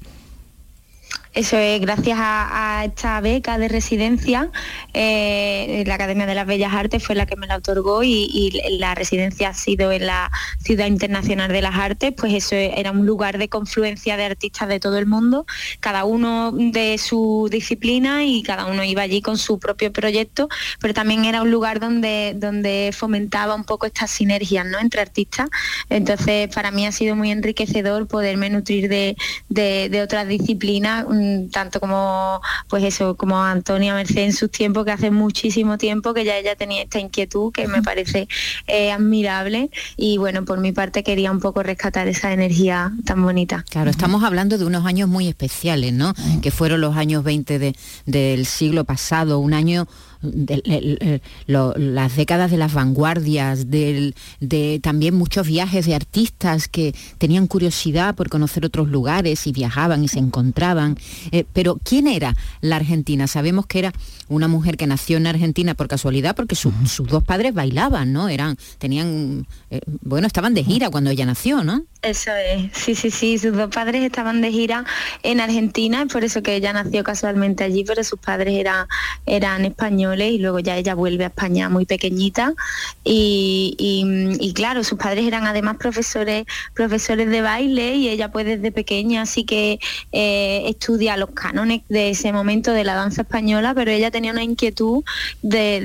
Speaker 9: Eso es gracias a, esta beca de residencia, eh, la Academia de las Bellas Artes fue la que me la otorgó y, la residencia ha sido en la Ciudad Internacional de las Artes, pues eso era un lugar de confluencia de artistas de todo el mundo, cada uno de su disciplina y cada uno iba allí con su propio proyecto, pero también era un lugar donde, donde fomentaba un poco estas sinergias ¿no? entre artistas. Entonces para mí ha sido muy enriquecedor poderme nutrir de, de- otras disciplinas, tanto como pues eso, como Antonia Merced en sus tiempos, que hace muchísimo tiempo que ya ella tenía esta inquietud que me parece eh, admirable. Y bueno, por mi parte quería un poco rescatar esa energía tan bonita.
Speaker 1: Claro, estamos hablando de unos años muy especiales, ¿no? Que fueron los años 20 de- del siglo pasado, un año de, lo- las décadas de las vanguardias, de también muchos viajes de artistas que tenían curiosidad por conocer otros lugares y viajaban y se encontraban. Eh, pero ¿quién era la Argentina? Sabemos que era una mujer que nació en Argentina por casualidad porque su- sus dos padres bailaban, ¿no? Eran, tenían, eh, bueno, estaban de gira cuando ella nació, ¿no?
Speaker 9: Eso es, sí, sí, sí, sus dos padres estaban de gira en Argentina, es por eso que ella nació casualmente allí, pero sus padres eran, eran españoles y luego ya ella vuelve a España muy pequeñita. Y, claro, sus padres eran además profesores, profesores de baile y ella pues desde pequeña así que eh, estudia los cánones de ese momento de la danza española, pero ella tenía una inquietud de,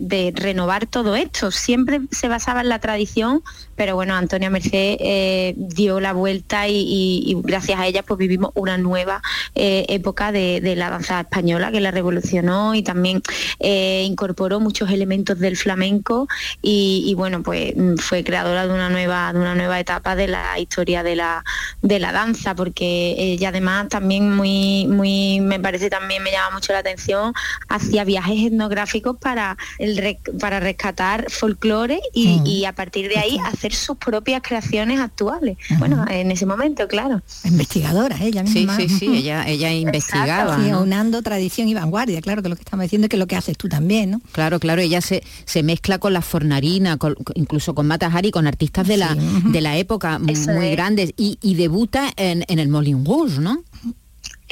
Speaker 9: de renovar todo esto, siempre se basaba en la tradición, pero bueno, Antonia Merced eh, dio la vuelta y, y- y gracias a ella pues vivimos una nueva eh, época de, de la danza española que la revolucionó y también eh, incorporó muchos elementos del flamenco y, y, bueno pues mm, fue creadora de una nueva de una nueva etapa de la historia de la de la danza porque ella además también muy muy me parece también me llama mucho la atención hacía viajes etnográficos para el para rescatar folclore y,
Speaker 2: Mm.
Speaker 9: y a partir de ahí hacer sus propias creaciones actuales bueno en ese momento claro
Speaker 2: Investigadora ella
Speaker 1: Sí,
Speaker 2: misma.
Speaker 1: sí, sí, ella, ella investigaba.
Speaker 2: Sí,
Speaker 1: ¿no?
Speaker 2: aunando tradición y vanguardia, claro, que lo que estamos diciendo que es lo que haces tú también, ¿no?
Speaker 1: Claro, claro, ella se, se mezcla con la fornarina, con- incluso con Mata Hari, con artistas de la, de la época
Speaker 9: Eso
Speaker 1: muy
Speaker 9: es.
Speaker 1: grandes y, y debuta en, en el Moulin Rouge, ¿no?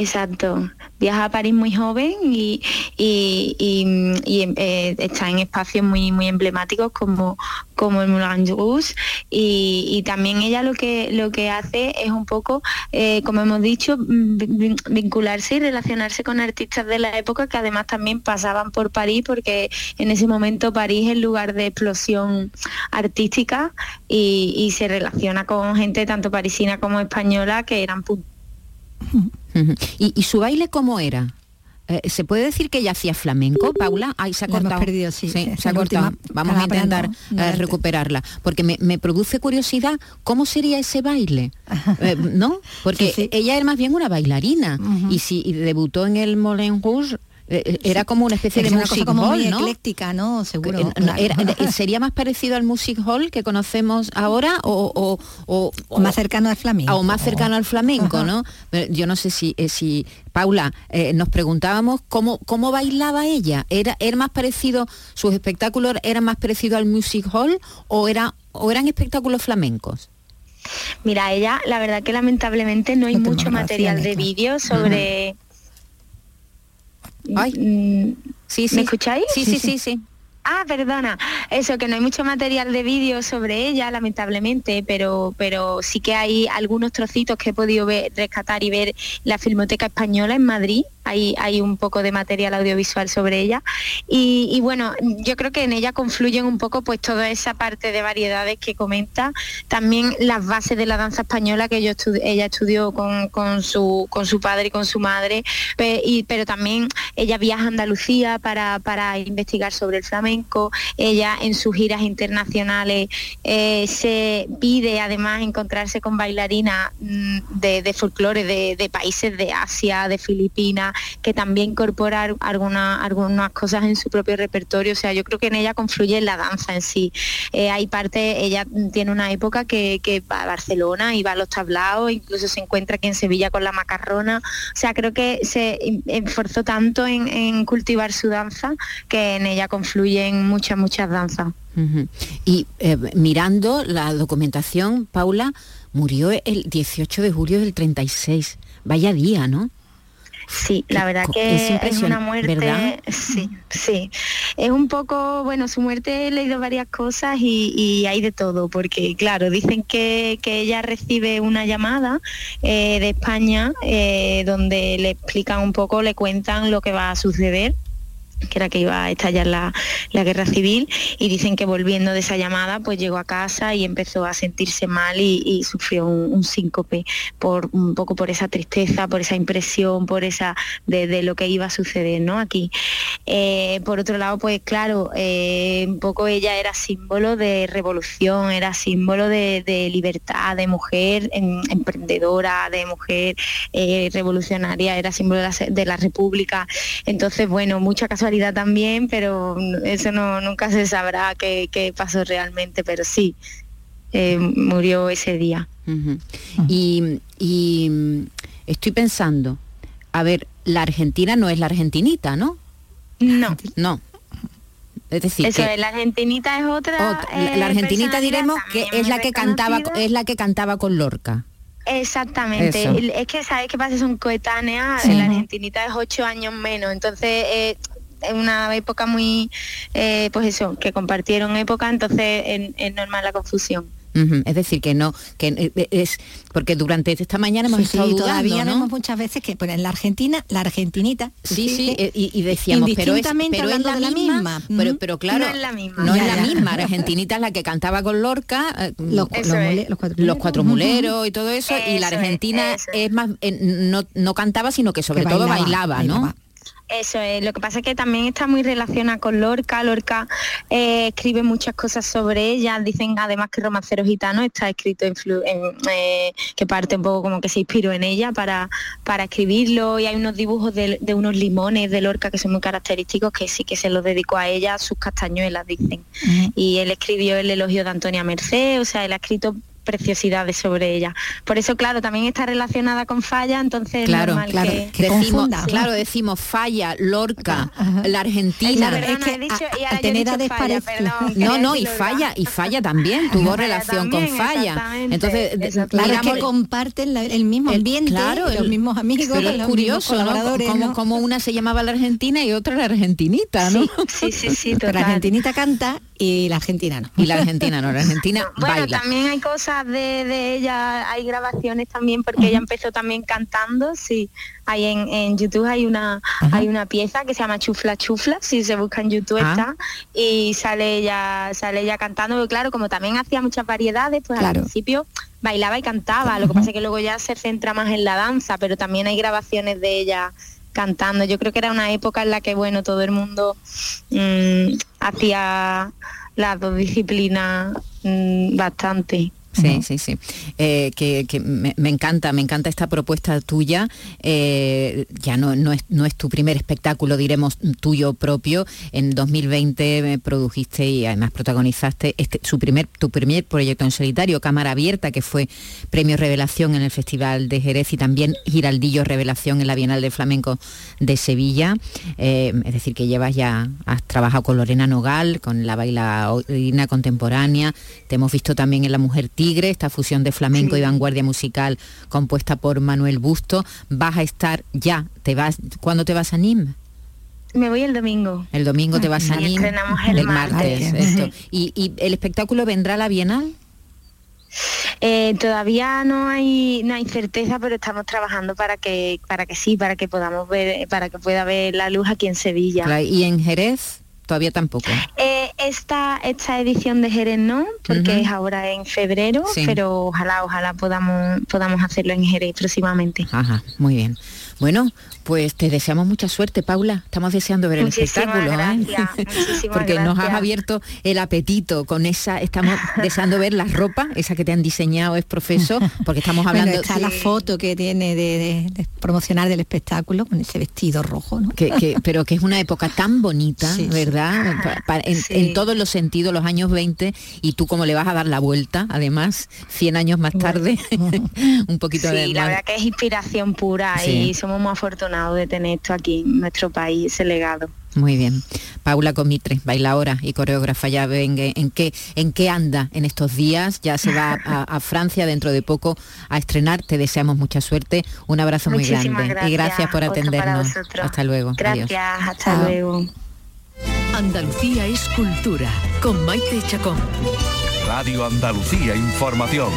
Speaker 9: Exacto. Viaja a París muy joven y, eh, está en espacios muy emblemáticos como, el Moulin Rouge y, también ella lo que lo que hace es un poco, eh, como hemos dicho, vin- vincularse y relacionarse con artistas de la época que además también pasaban por París porque en ese momento París es el lugar de explosión artística y, se relaciona con gente tanto parisina como española que eran pu-
Speaker 1: Ujú. ¿Y, y su baile cómo era? Eh, ¿Se puede decir que ella hacía flamenco, Paula? Ahí se ha
Speaker 2: hemos
Speaker 1: cortado.
Speaker 2: perdido, sí,
Speaker 1: se ha cortado. Vamos a intentar eh, recuperarla, porque me, me produce curiosidad cómo sería ese baile, Eh, ¿no? Porque
Speaker 2: Sí,
Speaker 1: ella era más bien una bailarina y si y debutó en el Moulin Rouge, era como una especie
Speaker 2: Es
Speaker 1: de
Speaker 2: una cosa
Speaker 1: music
Speaker 2: como
Speaker 1: hall,
Speaker 2: muy
Speaker 1: ¿no?
Speaker 2: ecléctica, ¿no? Seguro.
Speaker 1: Eh, no,
Speaker 2: claro.
Speaker 1: era- eh, ¿Sería más parecido al music hall que conocemos ahora o, o- o-
Speaker 2: O más cercano al flamenco.
Speaker 1: o más cercano al flamenco, ¿no? Eh, Yo no sé si, eh, si Paula, eh, nos preguntábamos cómo, cómo bailaba ella. ¿Era, ¿Era más parecido, sus espectáculos eran más parecidos al music hall o, era, o eran espectáculos flamencos?
Speaker 9: Mira, ella, la verdad que lamentablemente no hay
Speaker 2: No
Speaker 9: mucho material de vídeo sobre...
Speaker 1: Ay. Sí, sí.
Speaker 9: ¿Me escucháis?
Speaker 1: Sí, sí, sí, sí.
Speaker 9: Ah, perdona. Eso, que no hay mucho material de vídeo sobre ella, lamentablemente, pero, pero sí que hay algunos trocitos que he podido ver, rescatar y ver la Filmoteca Española en Madrid. Hay, un poco de material audiovisual sobre ella. Y, bueno, yo creo que en ella confluyen un poco pues toda esa parte de variedades que comenta. También las bases de la danza española que yo estu- ella estudió con, su, con su padre y con su madre. Y- pero también ella viaja a Andalucía para, para investigar sobre el flamenco. Ella en sus giras internacionales eh, se pide además encontrarse con bailarinas mm, de, de folclore de, de países de Asia, de Filipinas, que también incorpora alguna, algunas cosas en su propio repertorio. O sea, yo creo que en ella confluye la danza en sí. Eh, hay parte, ella tiene una época que, va a Barcelona y va a los tablaos, incluso se encuentra aquí en Sevilla con la macarrona. O sea, creo que se esforzó tanto en, cultivar su danza que en ella confluyen muchas, muchas danzas.
Speaker 1: Y eh, mirando la documentación, Paula murió el 18 de julio del 36. Vaya día, ¿no?
Speaker 9: Sí, la verdad que
Speaker 1: es
Speaker 9: una muerte,
Speaker 1: ¿verdad?
Speaker 9: sí, sí. Es un poco, bueno, su muerte he leído varias cosas y, y hay de todo, porque claro, dicen que, que ella recibe una llamada eh, de España eh, donde le explican un poco, le cuentan lo que va a suceder que era que iba a estallar la, la guerra civil y dicen que volviendo de esa llamada pues llegó a casa y empezó a sentirse mal y, sufrió un, un síncope por un poco por esa tristeza, por esa impresión, por esa de, lo que iba a suceder ¿no? aquí. Eh, por otro lado, pues claro, eh, un poco ella era símbolo de revolución, era símbolo de, libertad, de mujer em, emprendedora, de mujer eh, revolucionaria, era símbolo de la, se- de la república. Entonces, bueno, mucha casualidad también, pero eso no, nunca se sabrá qué, qué pasó realmente, pero sí, eh, murió ese día.
Speaker 1: Ujú. Y, y, mm, estoy pensando, a ver, la Argentina no es la argentinita, ¿no?
Speaker 9: No.
Speaker 1: No. Es decir,
Speaker 9: Eso
Speaker 1: que
Speaker 9: es, la argentinita es otra. eh,
Speaker 1: la argentinita diremos que es la que cantaba es la que cantaba con Lorca.
Speaker 9: Exactamente.
Speaker 1: Eso.
Speaker 9: Es que sabes qué pasa, son coetáneas,
Speaker 1: Sí.
Speaker 9: la argentinita es ocho años menos, entonces eh, una época muy, eh, pues eso, que compartieron época, entonces es, es normal la confusión.
Speaker 1: Es decir, que no, que eh, es porque durante esta mañana hemos
Speaker 2: Sí,
Speaker 1: estado
Speaker 2: sí,
Speaker 1: dudando,
Speaker 2: todavía
Speaker 1: ¿no?
Speaker 2: vemos muchas veces que pues, en la Argentina, la argentinita.
Speaker 1: Sí, sí, eh, y, y decíamos, pero es, pero es
Speaker 2: hablando
Speaker 1: la
Speaker 2: de la
Speaker 1: misma,
Speaker 2: misma.
Speaker 1: pero, claro,
Speaker 9: No es la misma.
Speaker 1: no es la
Speaker 2: ya.
Speaker 1: misma, la argentinita es la que cantaba con Lorca, eh,
Speaker 2: Los,
Speaker 9: es.
Speaker 2: cuatro
Speaker 1: los
Speaker 2: muleros.
Speaker 1: cuatro muleros y todo eso, y la
Speaker 9: es,
Speaker 1: argentina es,
Speaker 9: es.
Speaker 1: más, eh, no, no cantaba, sino que sobre
Speaker 2: Que
Speaker 1: todo bailaba, ¿no?
Speaker 2: bailaba.
Speaker 9: Eso es, lo que pasa es que también está muy relacionada con Lorca. Lorca eh, escribe muchas cosas sobre ella. Dicen además que Romancero Gitano está escrito en, flu- en, eh, que parte un poco como que se inspiró en ella para, para escribirlo. Y hay unos dibujos de, de unos limones de Lorca que son muy característicos que sí que se los dedicó a ella, sus castañuelas, dicen.
Speaker 2: Ujú.
Speaker 9: Y él escribió el elogio de Antonia Merced, o sea, él ha escrito preciosidades sobre ella. Por eso, claro, también está relacionada con Falla, entonces
Speaker 1: Claro,
Speaker 9: normal
Speaker 2: claro,
Speaker 9: que...
Speaker 2: que
Speaker 1: decimos,
Speaker 2: confunda.
Speaker 1: claro, decimos Falla, Lorca,
Speaker 2: Ajá.
Speaker 1: la Argentina.
Speaker 9: Perdona,
Speaker 2: es que
Speaker 9: he dicho-
Speaker 2: a- a tener
Speaker 9: falla, perdón,
Speaker 1: No, no, y falla, y falla también, tuvo relación
Speaker 9: también,
Speaker 1: con falla. Entonces.
Speaker 2: Claro, es que comparten la- el mismo
Speaker 1: el-
Speaker 2: ambiente,
Speaker 1: claro,
Speaker 2: los mismos amigos,
Speaker 1: pero
Speaker 2: los
Speaker 1: es
Speaker 2: mismos
Speaker 1: curioso, ¿no? Como,
Speaker 2: ¿no?
Speaker 1: como una se llamaba la Argentina y otra la Argentinita, ¿no?
Speaker 9: Sí, sí, sí, sí,
Speaker 2: Pero la argentinita canta y la argentina no.
Speaker 1: Y la Argentina no, la Argentina
Speaker 9: Bueno,
Speaker 1: baila.
Speaker 9: también hay cosas de, de ella, hay grabaciones también porque ella empezó también cantando, sí. Hay en, en YouTube hay una hay una pieza que se llama Chufla Chufla, si se busca en YouTube
Speaker 1: Ah.
Speaker 9: está, y sale ella, sale ella cantando, pero claro, como también hacía muchas variedades, pues
Speaker 2: Claro.
Speaker 9: al principio bailaba y cantaba, lo que pasa es que luego ya se centra más en la danza, pero también hay grabaciones de ella cantando. Yo creo que era una época en la que bueno todo el mundo mm, hacía las dos disciplinas mm, bastante.
Speaker 1: Sí, sí, sí. Eh, que que me, me encanta, me encanta esta propuesta tuya. Eh, ya no, no, es, no es tu primer espectáculo, diremos, tuyo propio. En 2020 me produjiste y además protagonizaste este, su primer, tu primer proyecto en solitario, Cámara Abierta, que fue premio Revelación en el Festival de Jerez y también Giraldillo Revelación en la Bienal de Flamenco de Sevilla. Eh, es decir, que llevas ya, has trabajado con Lorena Nogal, con la bailarina contemporánea. Te hemos visto también en La Mujer Tigre, esta fusión de flamenco y vanguardia musical compuesta por Manuel Busto. Vas a estar ya, te vas, ¿cuándo te vas a Nîmes?
Speaker 9: Me voy el domingo.
Speaker 1: El domingo te vas a Nîmes,
Speaker 9: el martes.
Speaker 1: esto. ¿Y, y el espectáculo vendrá a la Bienal?
Speaker 9: Eh, todavía no hay no hay certeza, pero estamos trabajando para que para que sí, para que podamos ver, para que pueda ver la luz aquí en Sevilla.
Speaker 1: ¿Y en Jerez? Todavía tampoco.
Speaker 9: Eh, esta esta edición de Jerez no, porque es ahora en febrero,
Speaker 1: Sí.
Speaker 9: pero ojalá ojalá podamos podamos hacerlo en Jerez próximamente.
Speaker 1: Ajá, muy bien. Bueno, pues te deseamos mucha suerte, Paula. Estamos deseando ver el espectáculo, ¿eh?
Speaker 9: gracias,
Speaker 1: porque nos has abierto el apetito con esa. Estamos deseando ver la ropa, esa que te han diseñado es profesor, porque estamos hablando.
Speaker 2: Bueno, está la foto que tiene de, de- de promocionar del espectáculo con ese vestido rojo, ¿no?
Speaker 1: que, que- pero que es una época tan bonita,
Speaker 2: Sí, sí.
Speaker 1: ¿verdad? Pa- pa- en, en todos los sentidos, los años 20, y tú como le vas a dar la vuelta, además, 100 años más tarde, un poquito de
Speaker 9: Sí, la verdad que es inspiración pura
Speaker 1: Sí.
Speaker 9: y somos muy afortunados de tener esto aquí en nuestro país, ese legado.
Speaker 1: Muy bien. Paula Comitre, bailaora y coreógrafa, ya ven en, en qué, en qué anda en estos días. Ya se va a, a Francia dentro de poco a estrenar. Te deseamos mucha suerte. Un abrazo muy grande. Y gracias por atendernos. Hasta luego.
Speaker 9: Gracias,
Speaker 1: Adiós.
Speaker 9: hasta luego.
Speaker 4: Andalucía es cultura con Maite Chacón.
Speaker 10: Radio Andalucía Información.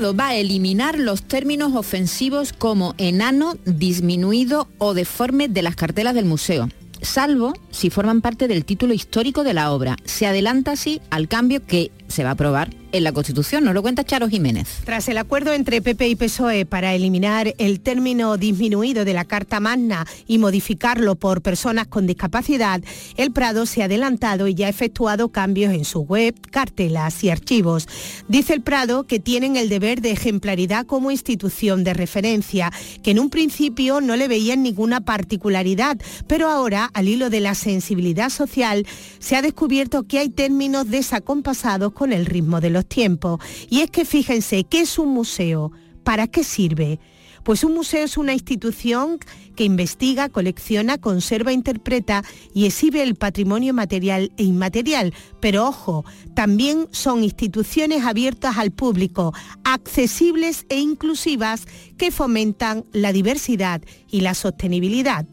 Speaker 1: Va a eliminar los términos ofensivos como enano, disminuido o deforme de las cartelas del museo, salvo si forman parte del título histórico de la obra. Se adelanta así al cambio que se va a aprobar en la Constitución. Nos lo cuenta Charo Jiménez.
Speaker 11: Tras el acuerdo entre PP y PSOE para eliminar el término disminuido de la Carta Magna y modificarlo por personas con discapacidad, el Prado se ha adelantado y ya ha efectuado cambios en su web, cartelas y archivos. Dice el Prado que tienen el deber de ejemplaridad como institución de referencia, que en un principio no le veían ninguna particularidad, pero ahora, al hilo de la sensibilidad social, se ha descubierto que hay términos desacompasados con el ritmo de los tiempos. Y es que fíjense, ¿qué es un museo? ¿Para qué sirve? Pues un museo es una institución que investiga, colecciona, conserva, interpreta y exhibe el patrimonio material e inmaterial. Pero ojo, también son instituciones abiertas al público, accesibles e inclusivas que fomentan la diversidad y la sostenibilidad.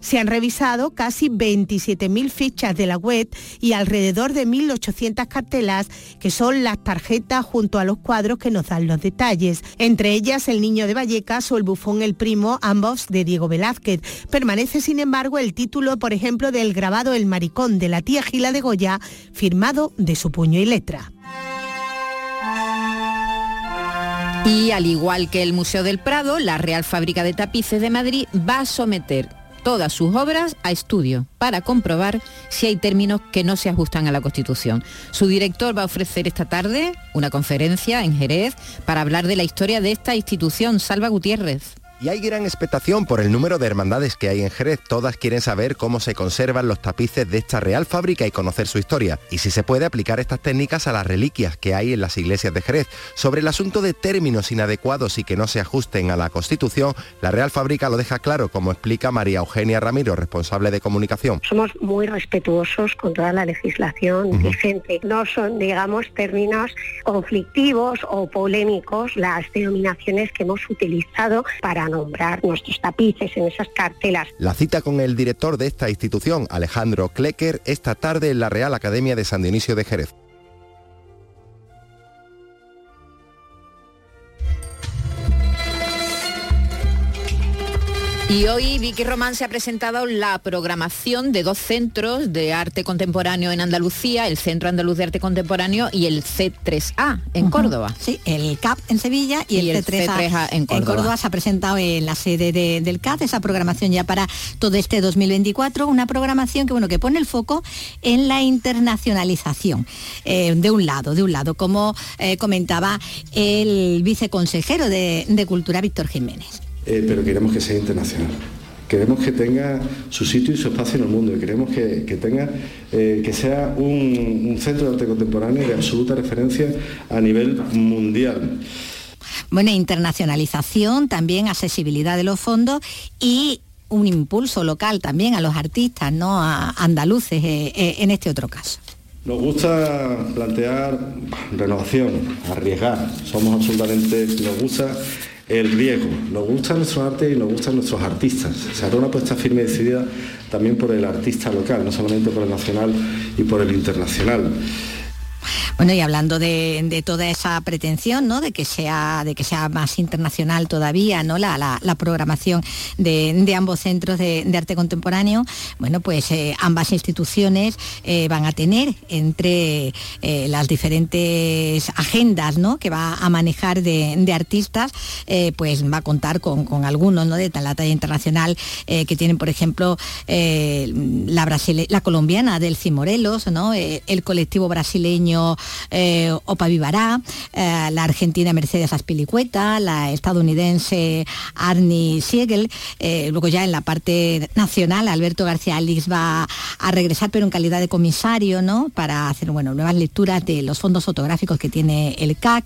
Speaker 11: Se han revisado casi 27.000 fichas de la web y alrededor de 1.800 cartelas, que son las tarjetas junto a los cuadros que nos dan los detalles. Entre ellas El Niño de Vallecas o El Bufón el Primo, ambos de Diego Velázquez. Permanece, sin embargo, el título, por ejemplo, del grabado El Maricón de la tía Gila de Goya, firmado de su puño y letra.
Speaker 1: Y al igual que el Museo del Prado, la Real Fábrica de Tapices de Madrid va a someter todas sus obras a estudio para comprobar si hay términos que no se ajustan a la Constitución. Su director va a ofrecer esta tarde una conferencia en Jerez para hablar de la historia de esta institución. Salva Gutiérrez.
Speaker 12: Y hay gran expectación por el número de hermandades que hay en Jerez. Todas quieren saber cómo se conservan los tapices de esta real fábrica y conocer su historia. Y si se puede aplicar estas técnicas a las reliquias que hay en las iglesias de Jerez. Sobre el asunto de términos inadecuados y que no se ajusten a la Constitución, la Real Fábrica lo deja claro, como explica María Eugenia Ramiro, responsable de comunicación.
Speaker 13: Somos muy respetuosos con toda la legislación vigente. No son, digamos, términos conflictivos o polémicos las denominaciones que hemos utilizado para nombrar nuestros tapices en esas cartelas.
Speaker 12: La cita con el director de esta institución, Alejandro Klecker, esta tarde en la Real Academia de San Dionisio de Jerez.
Speaker 1: Y hoy Vicky Román se ha presentado la programación de dos centros de arte contemporáneo en Andalucía, el Centro Andaluz de Arte Contemporáneo y el C3A en. Córdoba.
Speaker 2: Sí, el CAP en Sevilla y,
Speaker 1: Y
Speaker 2: el,
Speaker 1: el
Speaker 2: C3A,
Speaker 1: C3A en Córdoba.
Speaker 2: se ha presentado en la sede de- del CAP, esa programación ya para todo este 2024, una programación que bueno que pone el foco en la internacionalización. Eh, de un lado, de un lado, como eh, comentaba el viceconsejero de, de Cultura, Víctor Jiménez.
Speaker 14: Eh, pero queremos que sea internacional. Queremos que tenga su sitio y su espacio en el mundo y queremos que, que tenga, eh, que sea un, un centro de arte contemporáneo de absoluta referencia a nivel mundial.
Speaker 2: Bueno, internacionalización, también accesibilidad de los fondos y un impulso local también a los artistas, ¿no? A andaluces eh, eh, en este otro caso.
Speaker 14: Nos gusta plantear renovación, arriesgar. Somos absolutamente, nos gusta el riesgo. Nos gusta nuestro arte y nos gustan nuestros artistas. Se hará una apuesta firme y decidida también por el artista local, no solamente por el nacional y por el internacional.
Speaker 2: Bueno, y hablando de, toda esa pretensión, ¿no? De que sea, de que sea más internacional todavía, ¿no? La, programación de, ambos centros de, arte contemporáneo, bueno, pues eh, ambas instituciones eh, van a tener entre eh, las diferentes agendas ¿no? que va a manejar de, artistas, pues va a contar con, algunos ¿no? de la talla internacional que tienen, por ejemplo, la, la colombiana Delcy Morelos, ¿no? el colectivo brasileño eh, Opa Vivará, eh, la argentina Mercedes Aspilicueta, la estadounidense Arnie Siegel, eh, luego ya en la parte nacional Alberto García Alix va a regresar pero en calidad de comisario, ¿no? Para hacer bueno, nuevas lecturas de los fondos fotográficos que tiene el CAC.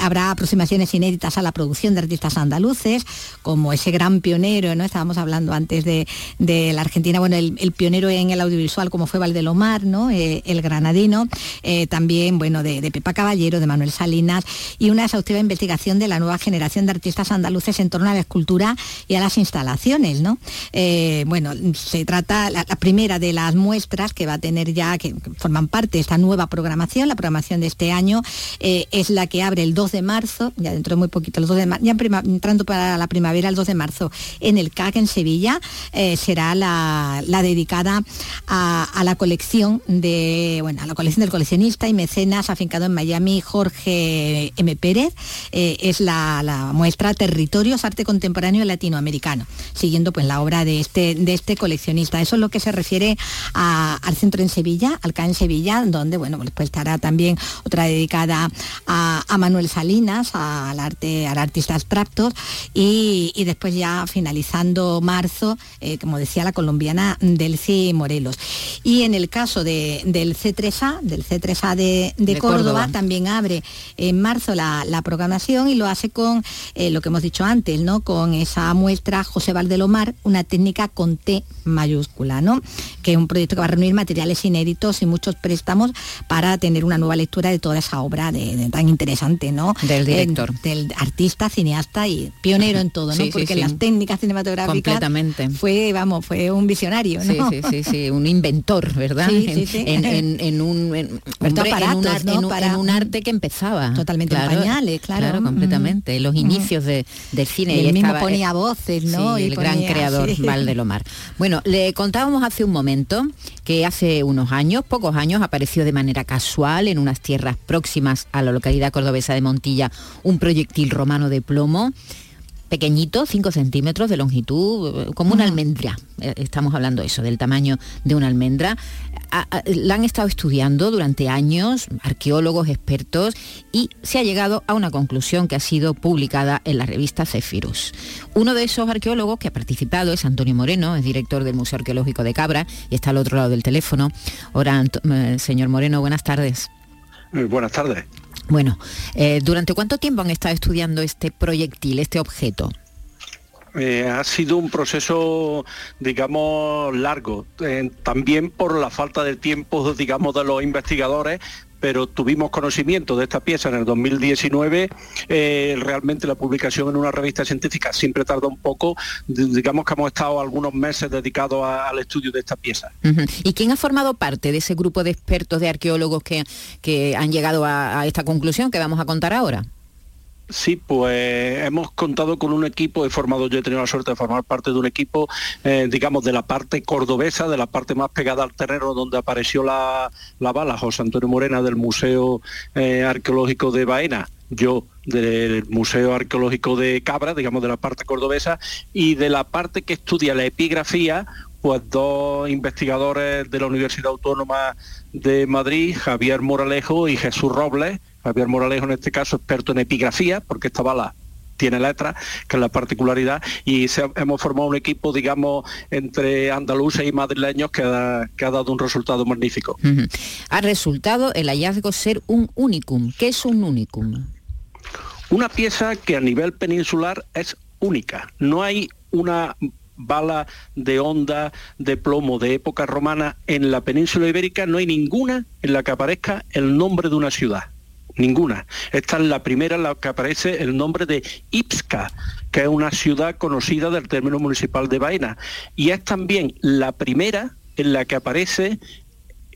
Speaker 2: habrá aproximaciones inéditas a la producción de artistas andaluces, como ese gran pionero, ¿no? Estábamos hablando antes de, la Argentina, bueno, el, pionero en el audiovisual como fue Valdelomar, ¿no? el granadino. también bueno, de, Pepa Caballero, de Manuel Salinas, y una exhaustiva investigación de la nueva generación de artistas andaluces en torno a la escultura y a las instalaciones, ¿no? Eh, bueno, se trata, la, primera de las muestras que va a tener ya, que forman parte de esta nueva programación, la programación de este año, eh, es la que abre el 2 de marzo, ya dentro de muy poquito, el 2 de marzo, ya entrando para la primavera, el 2 de marzo, en el CAC en Sevilla, eh, será la, dedicada a, la colección de, bueno, a la colección del coleccionista y mecenas afincado en Miami, Jorge M. Pérez, eh, es la, muestra Territorios Arte Contemporáneo Latinoamericano, siguiendo pues la obra de este, de este coleccionista. Eso es lo que se refiere al centro en Sevilla, al CA en Sevilla, donde bueno, pues estará también otra dedicada a, Manuel Salinas, al arte, al artista abstractos, y, después ya finalizando marzo, eh, como decía la colombiana Delcy Morelos. Y en el caso del C3A, del C3A de de, Córdoba, también abre en marzo la, programación y lo hace con eh, lo que hemos dicho antes, ¿no? Con esa muestra José Valdelomar, una técnica con T mayúscula, ¿no? Que es un proyecto que va a reunir materiales inéditos y muchos préstamos para tener una nueva lectura de toda esa obra de, tan interesante, ¿no?
Speaker 1: Del director.
Speaker 2: del artista, cineasta y pionero en todo, ¿no? Porque las técnicas cinematográficas
Speaker 1: Completamente.
Speaker 2: fue, vamos, fue un visionario, ¿no?
Speaker 1: Sí, sí, sí, un inventor, ¿verdad? En, un en, un, arte que empezaba.
Speaker 2: Totalmente en pañales, claro.
Speaker 1: Claro, completamente. Los inicios del cine.
Speaker 2: Y él mismo ponía voces, ¿no?
Speaker 1: y el gran creador Valdelomar. Bueno, le contábamos hace un momento que hace unos años, pocos años, apareció de manera casual en unas tierras próximas a la localidad cordobesa de Montilla un proyectil romano de plomo pequeñito, 5 centímetros de longitud, como una almendra. Eh, estamos hablando eso, del tamaño de una almendra. La han estado estudiando durante años, arqueólogos, expertos, y se ha llegado a una conclusión que ha sido publicada en la revista Cephirus. Uno de esos arqueólogos que ha participado es Antonio Moreno, es director del Museo Arqueológico de Cabra y está al otro lado del teléfono. Ahora, eh, señor Moreno, buenas tardes.
Speaker 15: Eh, buenas tardes.
Speaker 1: Bueno, eh, ¿durante cuánto tiempo han estado estudiando este proyectil, este objeto?
Speaker 15: Eh, ha sido un proceso, digamos, largo, también por la falta de tiempo, digamos, de los investigadores, pero tuvimos conocimiento de esta pieza en el 2019. Eh, realmente la publicación en una revista científica siempre tarda un poco. Digamos que hemos estado algunos meses dedicados al estudio de esta pieza.
Speaker 1: ¿Y quién ha formado parte de ese grupo de expertos, de arqueólogos que, que han llegado a esta conclusión que vamos a contar ahora?
Speaker 15: Sí, pues hemos contado con un equipo, he formado, yo he tenido la suerte de formar parte de un equipo, eh, digamos, de la parte cordobesa, de la parte más pegada al terreno donde apareció la, bala, José Antonio Morena del Museo eh, Arqueológico de Baena, yo del Museo Arqueológico de Cabra, digamos, de la parte cordobesa, y de la parte que estudia la epigrafía, pues dos investigadores de la Universidad Autónoma de Madrid, Javier Moralejo y Jesús Robles, Javier Moralejo en este caso experto en epigrafía, porque esta bala tiene letra, que es la particularidad, y hemos formado un equipo, digamos, entre andaluces y madrileños que ha, dado un resultado magnífico.
Speaker 1: Ha resultado el hallazgo ser un unicum. ¿Qué es un unicum?
Speaker 15: Una pieza que a nivel peninsular es única. No hay una bala de onda de plomo de época romana en la península ibérica, no hay ninguna en la que aparezca el nombre de una ciudad ninguna. Esta es la primera en la que aparece el nombre de Ipska, que es una ciudad conocida del término municipal de Baena. Y es también la primera en la que aparece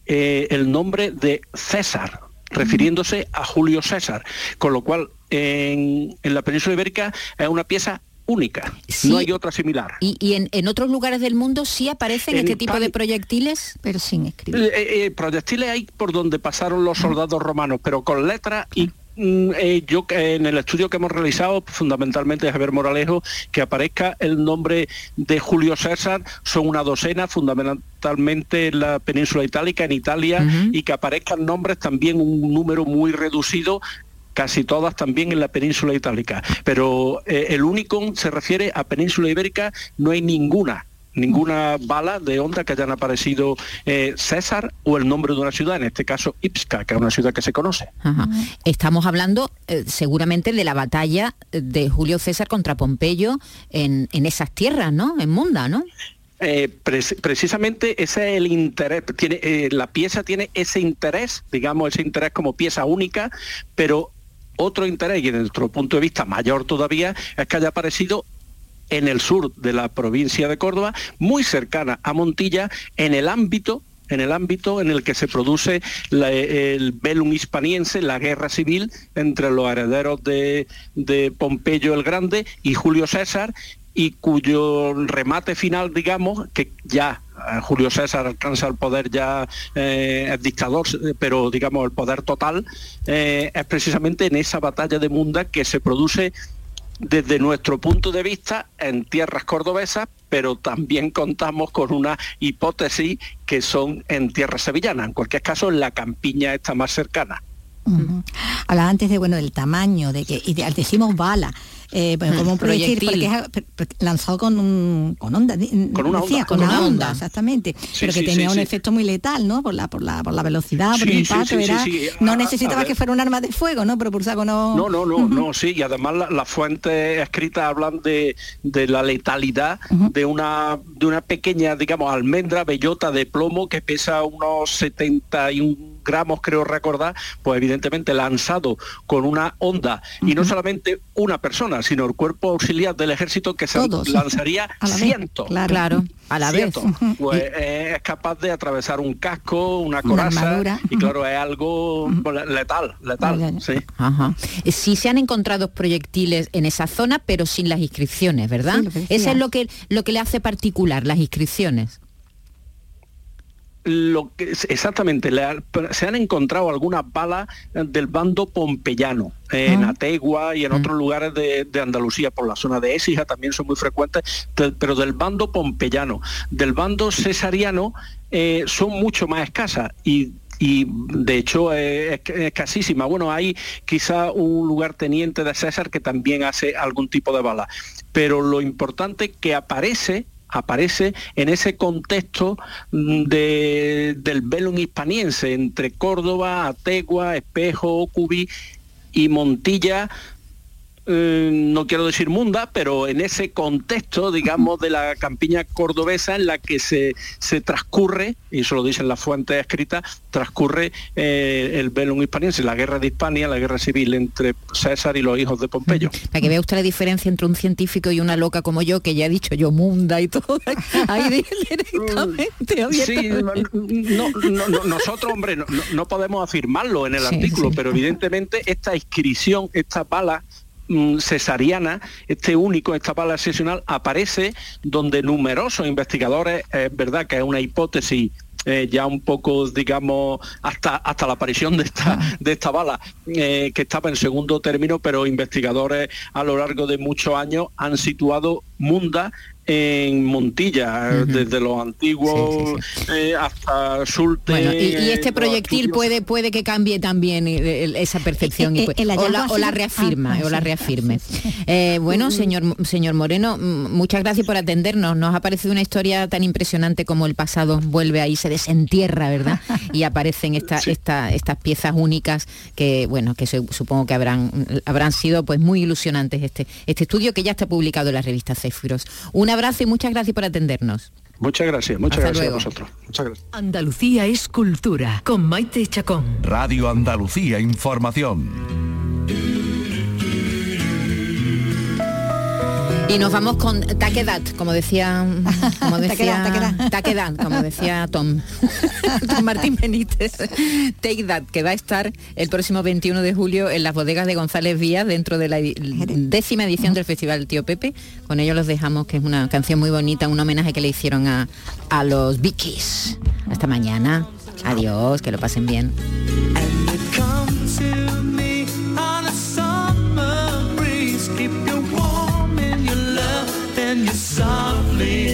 Speaker 15: eh, el nombre de César, refiriéndose a Julio César. Con lo cual, en, en la península ibérica es una pieza única, no hay otra similar.
Speaker 1: ¿Y, y en, en otros lugares del mundo sí aparecen
Speaker 15: En
Speaker 1: este tipo de proyectiles?
Speaker 2: Pero sin escribir.
Speaker 15: Eh, eh, proyectiles hay por donde pasaron los soldados romanos, pero con letras y mm, eh, yo que en el estudio que hemos realizado, fundamentalmente de Javier Moralejo, que aparezca el nombre de Julio César, son una docena, fundamentalmente en la península itálica, en Italia, y que aparezcan nombres también un número muy reducido casi todas también en la península itálica. Pero eh, el único se refiere a península ibérica, no hay ninguna ninguna bala de onda que hayan aparecido eh, César o el nombre de una ciudad, en este caso Ipska, que es una ciudad que se conoce.
Speaker 1: Ajá. Estamos hablando eh, seguramente de la batalla de Julio César contra Pompeyo en, en esas tierras, ¿no? En Munda, ¿no?
Speaker 15: Eh, preci- precisamente ese es el interés, tiene, eh, la pieza tiene ese interés, digamos, ese interés como pieza única, pero otro interés, y desde nuestro punto de vista mayor todavía, es que haya aparecido en el sur de la provincia de Córdoba, muy cercana a Montilla, en el ámbito en el ámbito en el que se produce el velum hispaniense, la guerra civil entre los herederos de, Pompeyo el Grande y Julio César, y cuyo remate final, digamos, que ya Julio César alcanza el poder ya, eh, dictador, eh, pero digamos el poder total, eh, es precisamente en esa batalla de Munda que se produce desde nuestro punto de vista en tierras cordobesas, pero también contamos con una hipótesis que son en tierras sevillanas, en cualquier caso en la campiña esta más cercana.
Speaker 2: Hablaba antes de bueno del tamaño, de que y de- decimos bala. Eh, pues, como un proyectil,
Speaker 1: proyectil.
Speaker 2: porque es lanzado con un con onda,
Speaker 15: Con una
Speaker 2: decía,
Speaker 15: onda,
Speaker 2: con
Speaker 15: con
Speaker 2: una onda,
Speaker 15: onda.
Speaker 2: exactamente, pero que
Speaker 15: sí,
Speaker 2: tenía
Speaker 15: sí,
Speaker 2: un efecto muy letal, ¿no? Por la por la por la velocidad, por el impacto, era- no
Speaker 15: A- a
Speaker 2: necesitaba que fuera un arma de fuego, ¿no? Propulsada con no.
Speaker 15: No, no, no, no, sí, y además la- las fuentes escritas hablan de, de la letalidad de una de una pequeña, digamos, almendra bellota de plomo que pesa unos 71 gramos, creo recordar, pues evidentemente lanzado con una onda, y no solamente una persona, sino el cuerpo auxiliar del ejército que se
Speaker 1: Todos.
Speaker 15: lanzaría
Speaker 1: A la vez.
Speaker 15: cientos.
Speaker 1: Claro, a la vez.
Speaker 15: Pues eh, es capaz de atravesar un casco, una coraza, y claro, es algo pues, letal, letal, sí.
Speaker 1: Ajá. Eh, Sí se han encontrado proyectiles en esa zona, pero sin las inscripciones, ¿verdad?
Speaker 15: Sí.
Speaker 1: Eso es lo que, lo que le hace particular, las inscripciones.
Speaker 15: Lo que exactamente se han encontrado algunas balas del bando pompeyano eh, en
Speaker 1: Ah.
Speaker 15: Ategua y en otros lugares de, de Andalucía por la zona de Écija también son muy frecuentes de- pero del bando pompeyano del bando cesariano eh, son mucho más escasas y y de hecho eh, es es escasísima. Bueno, hay quizá un lugar teniente de César que también hace algún tipo de bala, pero lo importante que aparece aparece en ese contexto mm, de, del velum hispaniense entre Córdoba, Ategua, Espejo, Cubi y Montilla, eh, no quiero decir munda, pero en ese contexto, digamos, de la campiña cordobesa en la que se, se transcurre, y eso lo dicen las fuentes escritas, transcurre eh, el velum hispaniense, la guerra de Hispania, la guerra civil entre César y los hijos de Pompeyo.
Speaker 1: Para que vea usted la diferencia entre un científico y una loca como yo, que ya he dicho yo munda y todo. Ahí di- directamente,
Speaker 15: Sí,
Speaker 1: abiertamente.
Speaker 15: no, no, no, nosotros, hombre, no, podemos afirmarlo en el
Speaker 1: Sí,
Speaker 15: artículo,
Speaker 1: sí.
Speaker 15: pero evidentemente esta inscripción, esta bala mm, cesariana, este único, esta bala excepcional, aparece donde numerosos investigadores, es verdad que es una hipótesis eh, ya un poco, digamos, hasta, hasta la aparición de esta, de esta bala, eh, que estaba en segundo término, pero investigadores a lo largo de muchos años han situado Munda en Montilla, eh, desde los antiguos eh, hasta Sulte.
Speaker 1: Bueno, y, y este proyectil puede puede que cambie también el- esa percepción y
Speaker 2: Eh,
Speaker 1: pues-
Speaker 2: el
Speaker 1: o, la, o reafirma
Speaker 2: ah, ah,
Speaker 1: o la
Speaker 2: sí.
Speaker 1: reafirme. Eh, bueno, señor señor Moreno, muchas gracias por atendernos. Nos ha parecido una historia tan impresionante como el pasado vuelve ahí, se desentierra, ¿verdad? Y aparecen esta, esta- estas piezas únicas que bueno que se- supongo que habrán habrán sido pues muy ilusionantes este este estudio que ya está publicado en la revista Céfiros. Un abrazo y muchas gracias por atendernos.
Speaker 15: Muchas gracias, muchas
Speaker 1: Hasta
Speaker 15: gracias
Speaker 1: luego.
Speaker 15: a vosotros. Muchas gracias.
Speaker 4: Andalucía es cultura con Maite Chacón.
Speaker 10: Radio Andalucía Información.
Speaker 1: Y nos vamos con taquedad, como decía, como decía
Speaker 2: Taquedad,
Speaker 1: taquedad, como decía Tom, Tom Martín Benítez. Take That, que va a estar el próximo 21 de julio en las bodegas de González Vías dentro de la décima edición del Festival Tío Pepe. Con ello los dejamos, que es una canción muy bonita, un homenaje que le hicieron a, a los Bikis. Hasta mañana. Adiós, que lo pasen bien.
Speaker 16: softly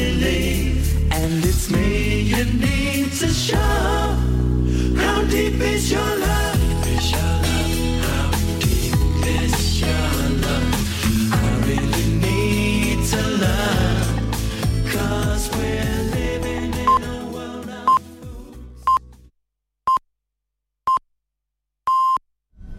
Speaker 16: and it's me you need to show. How deep is your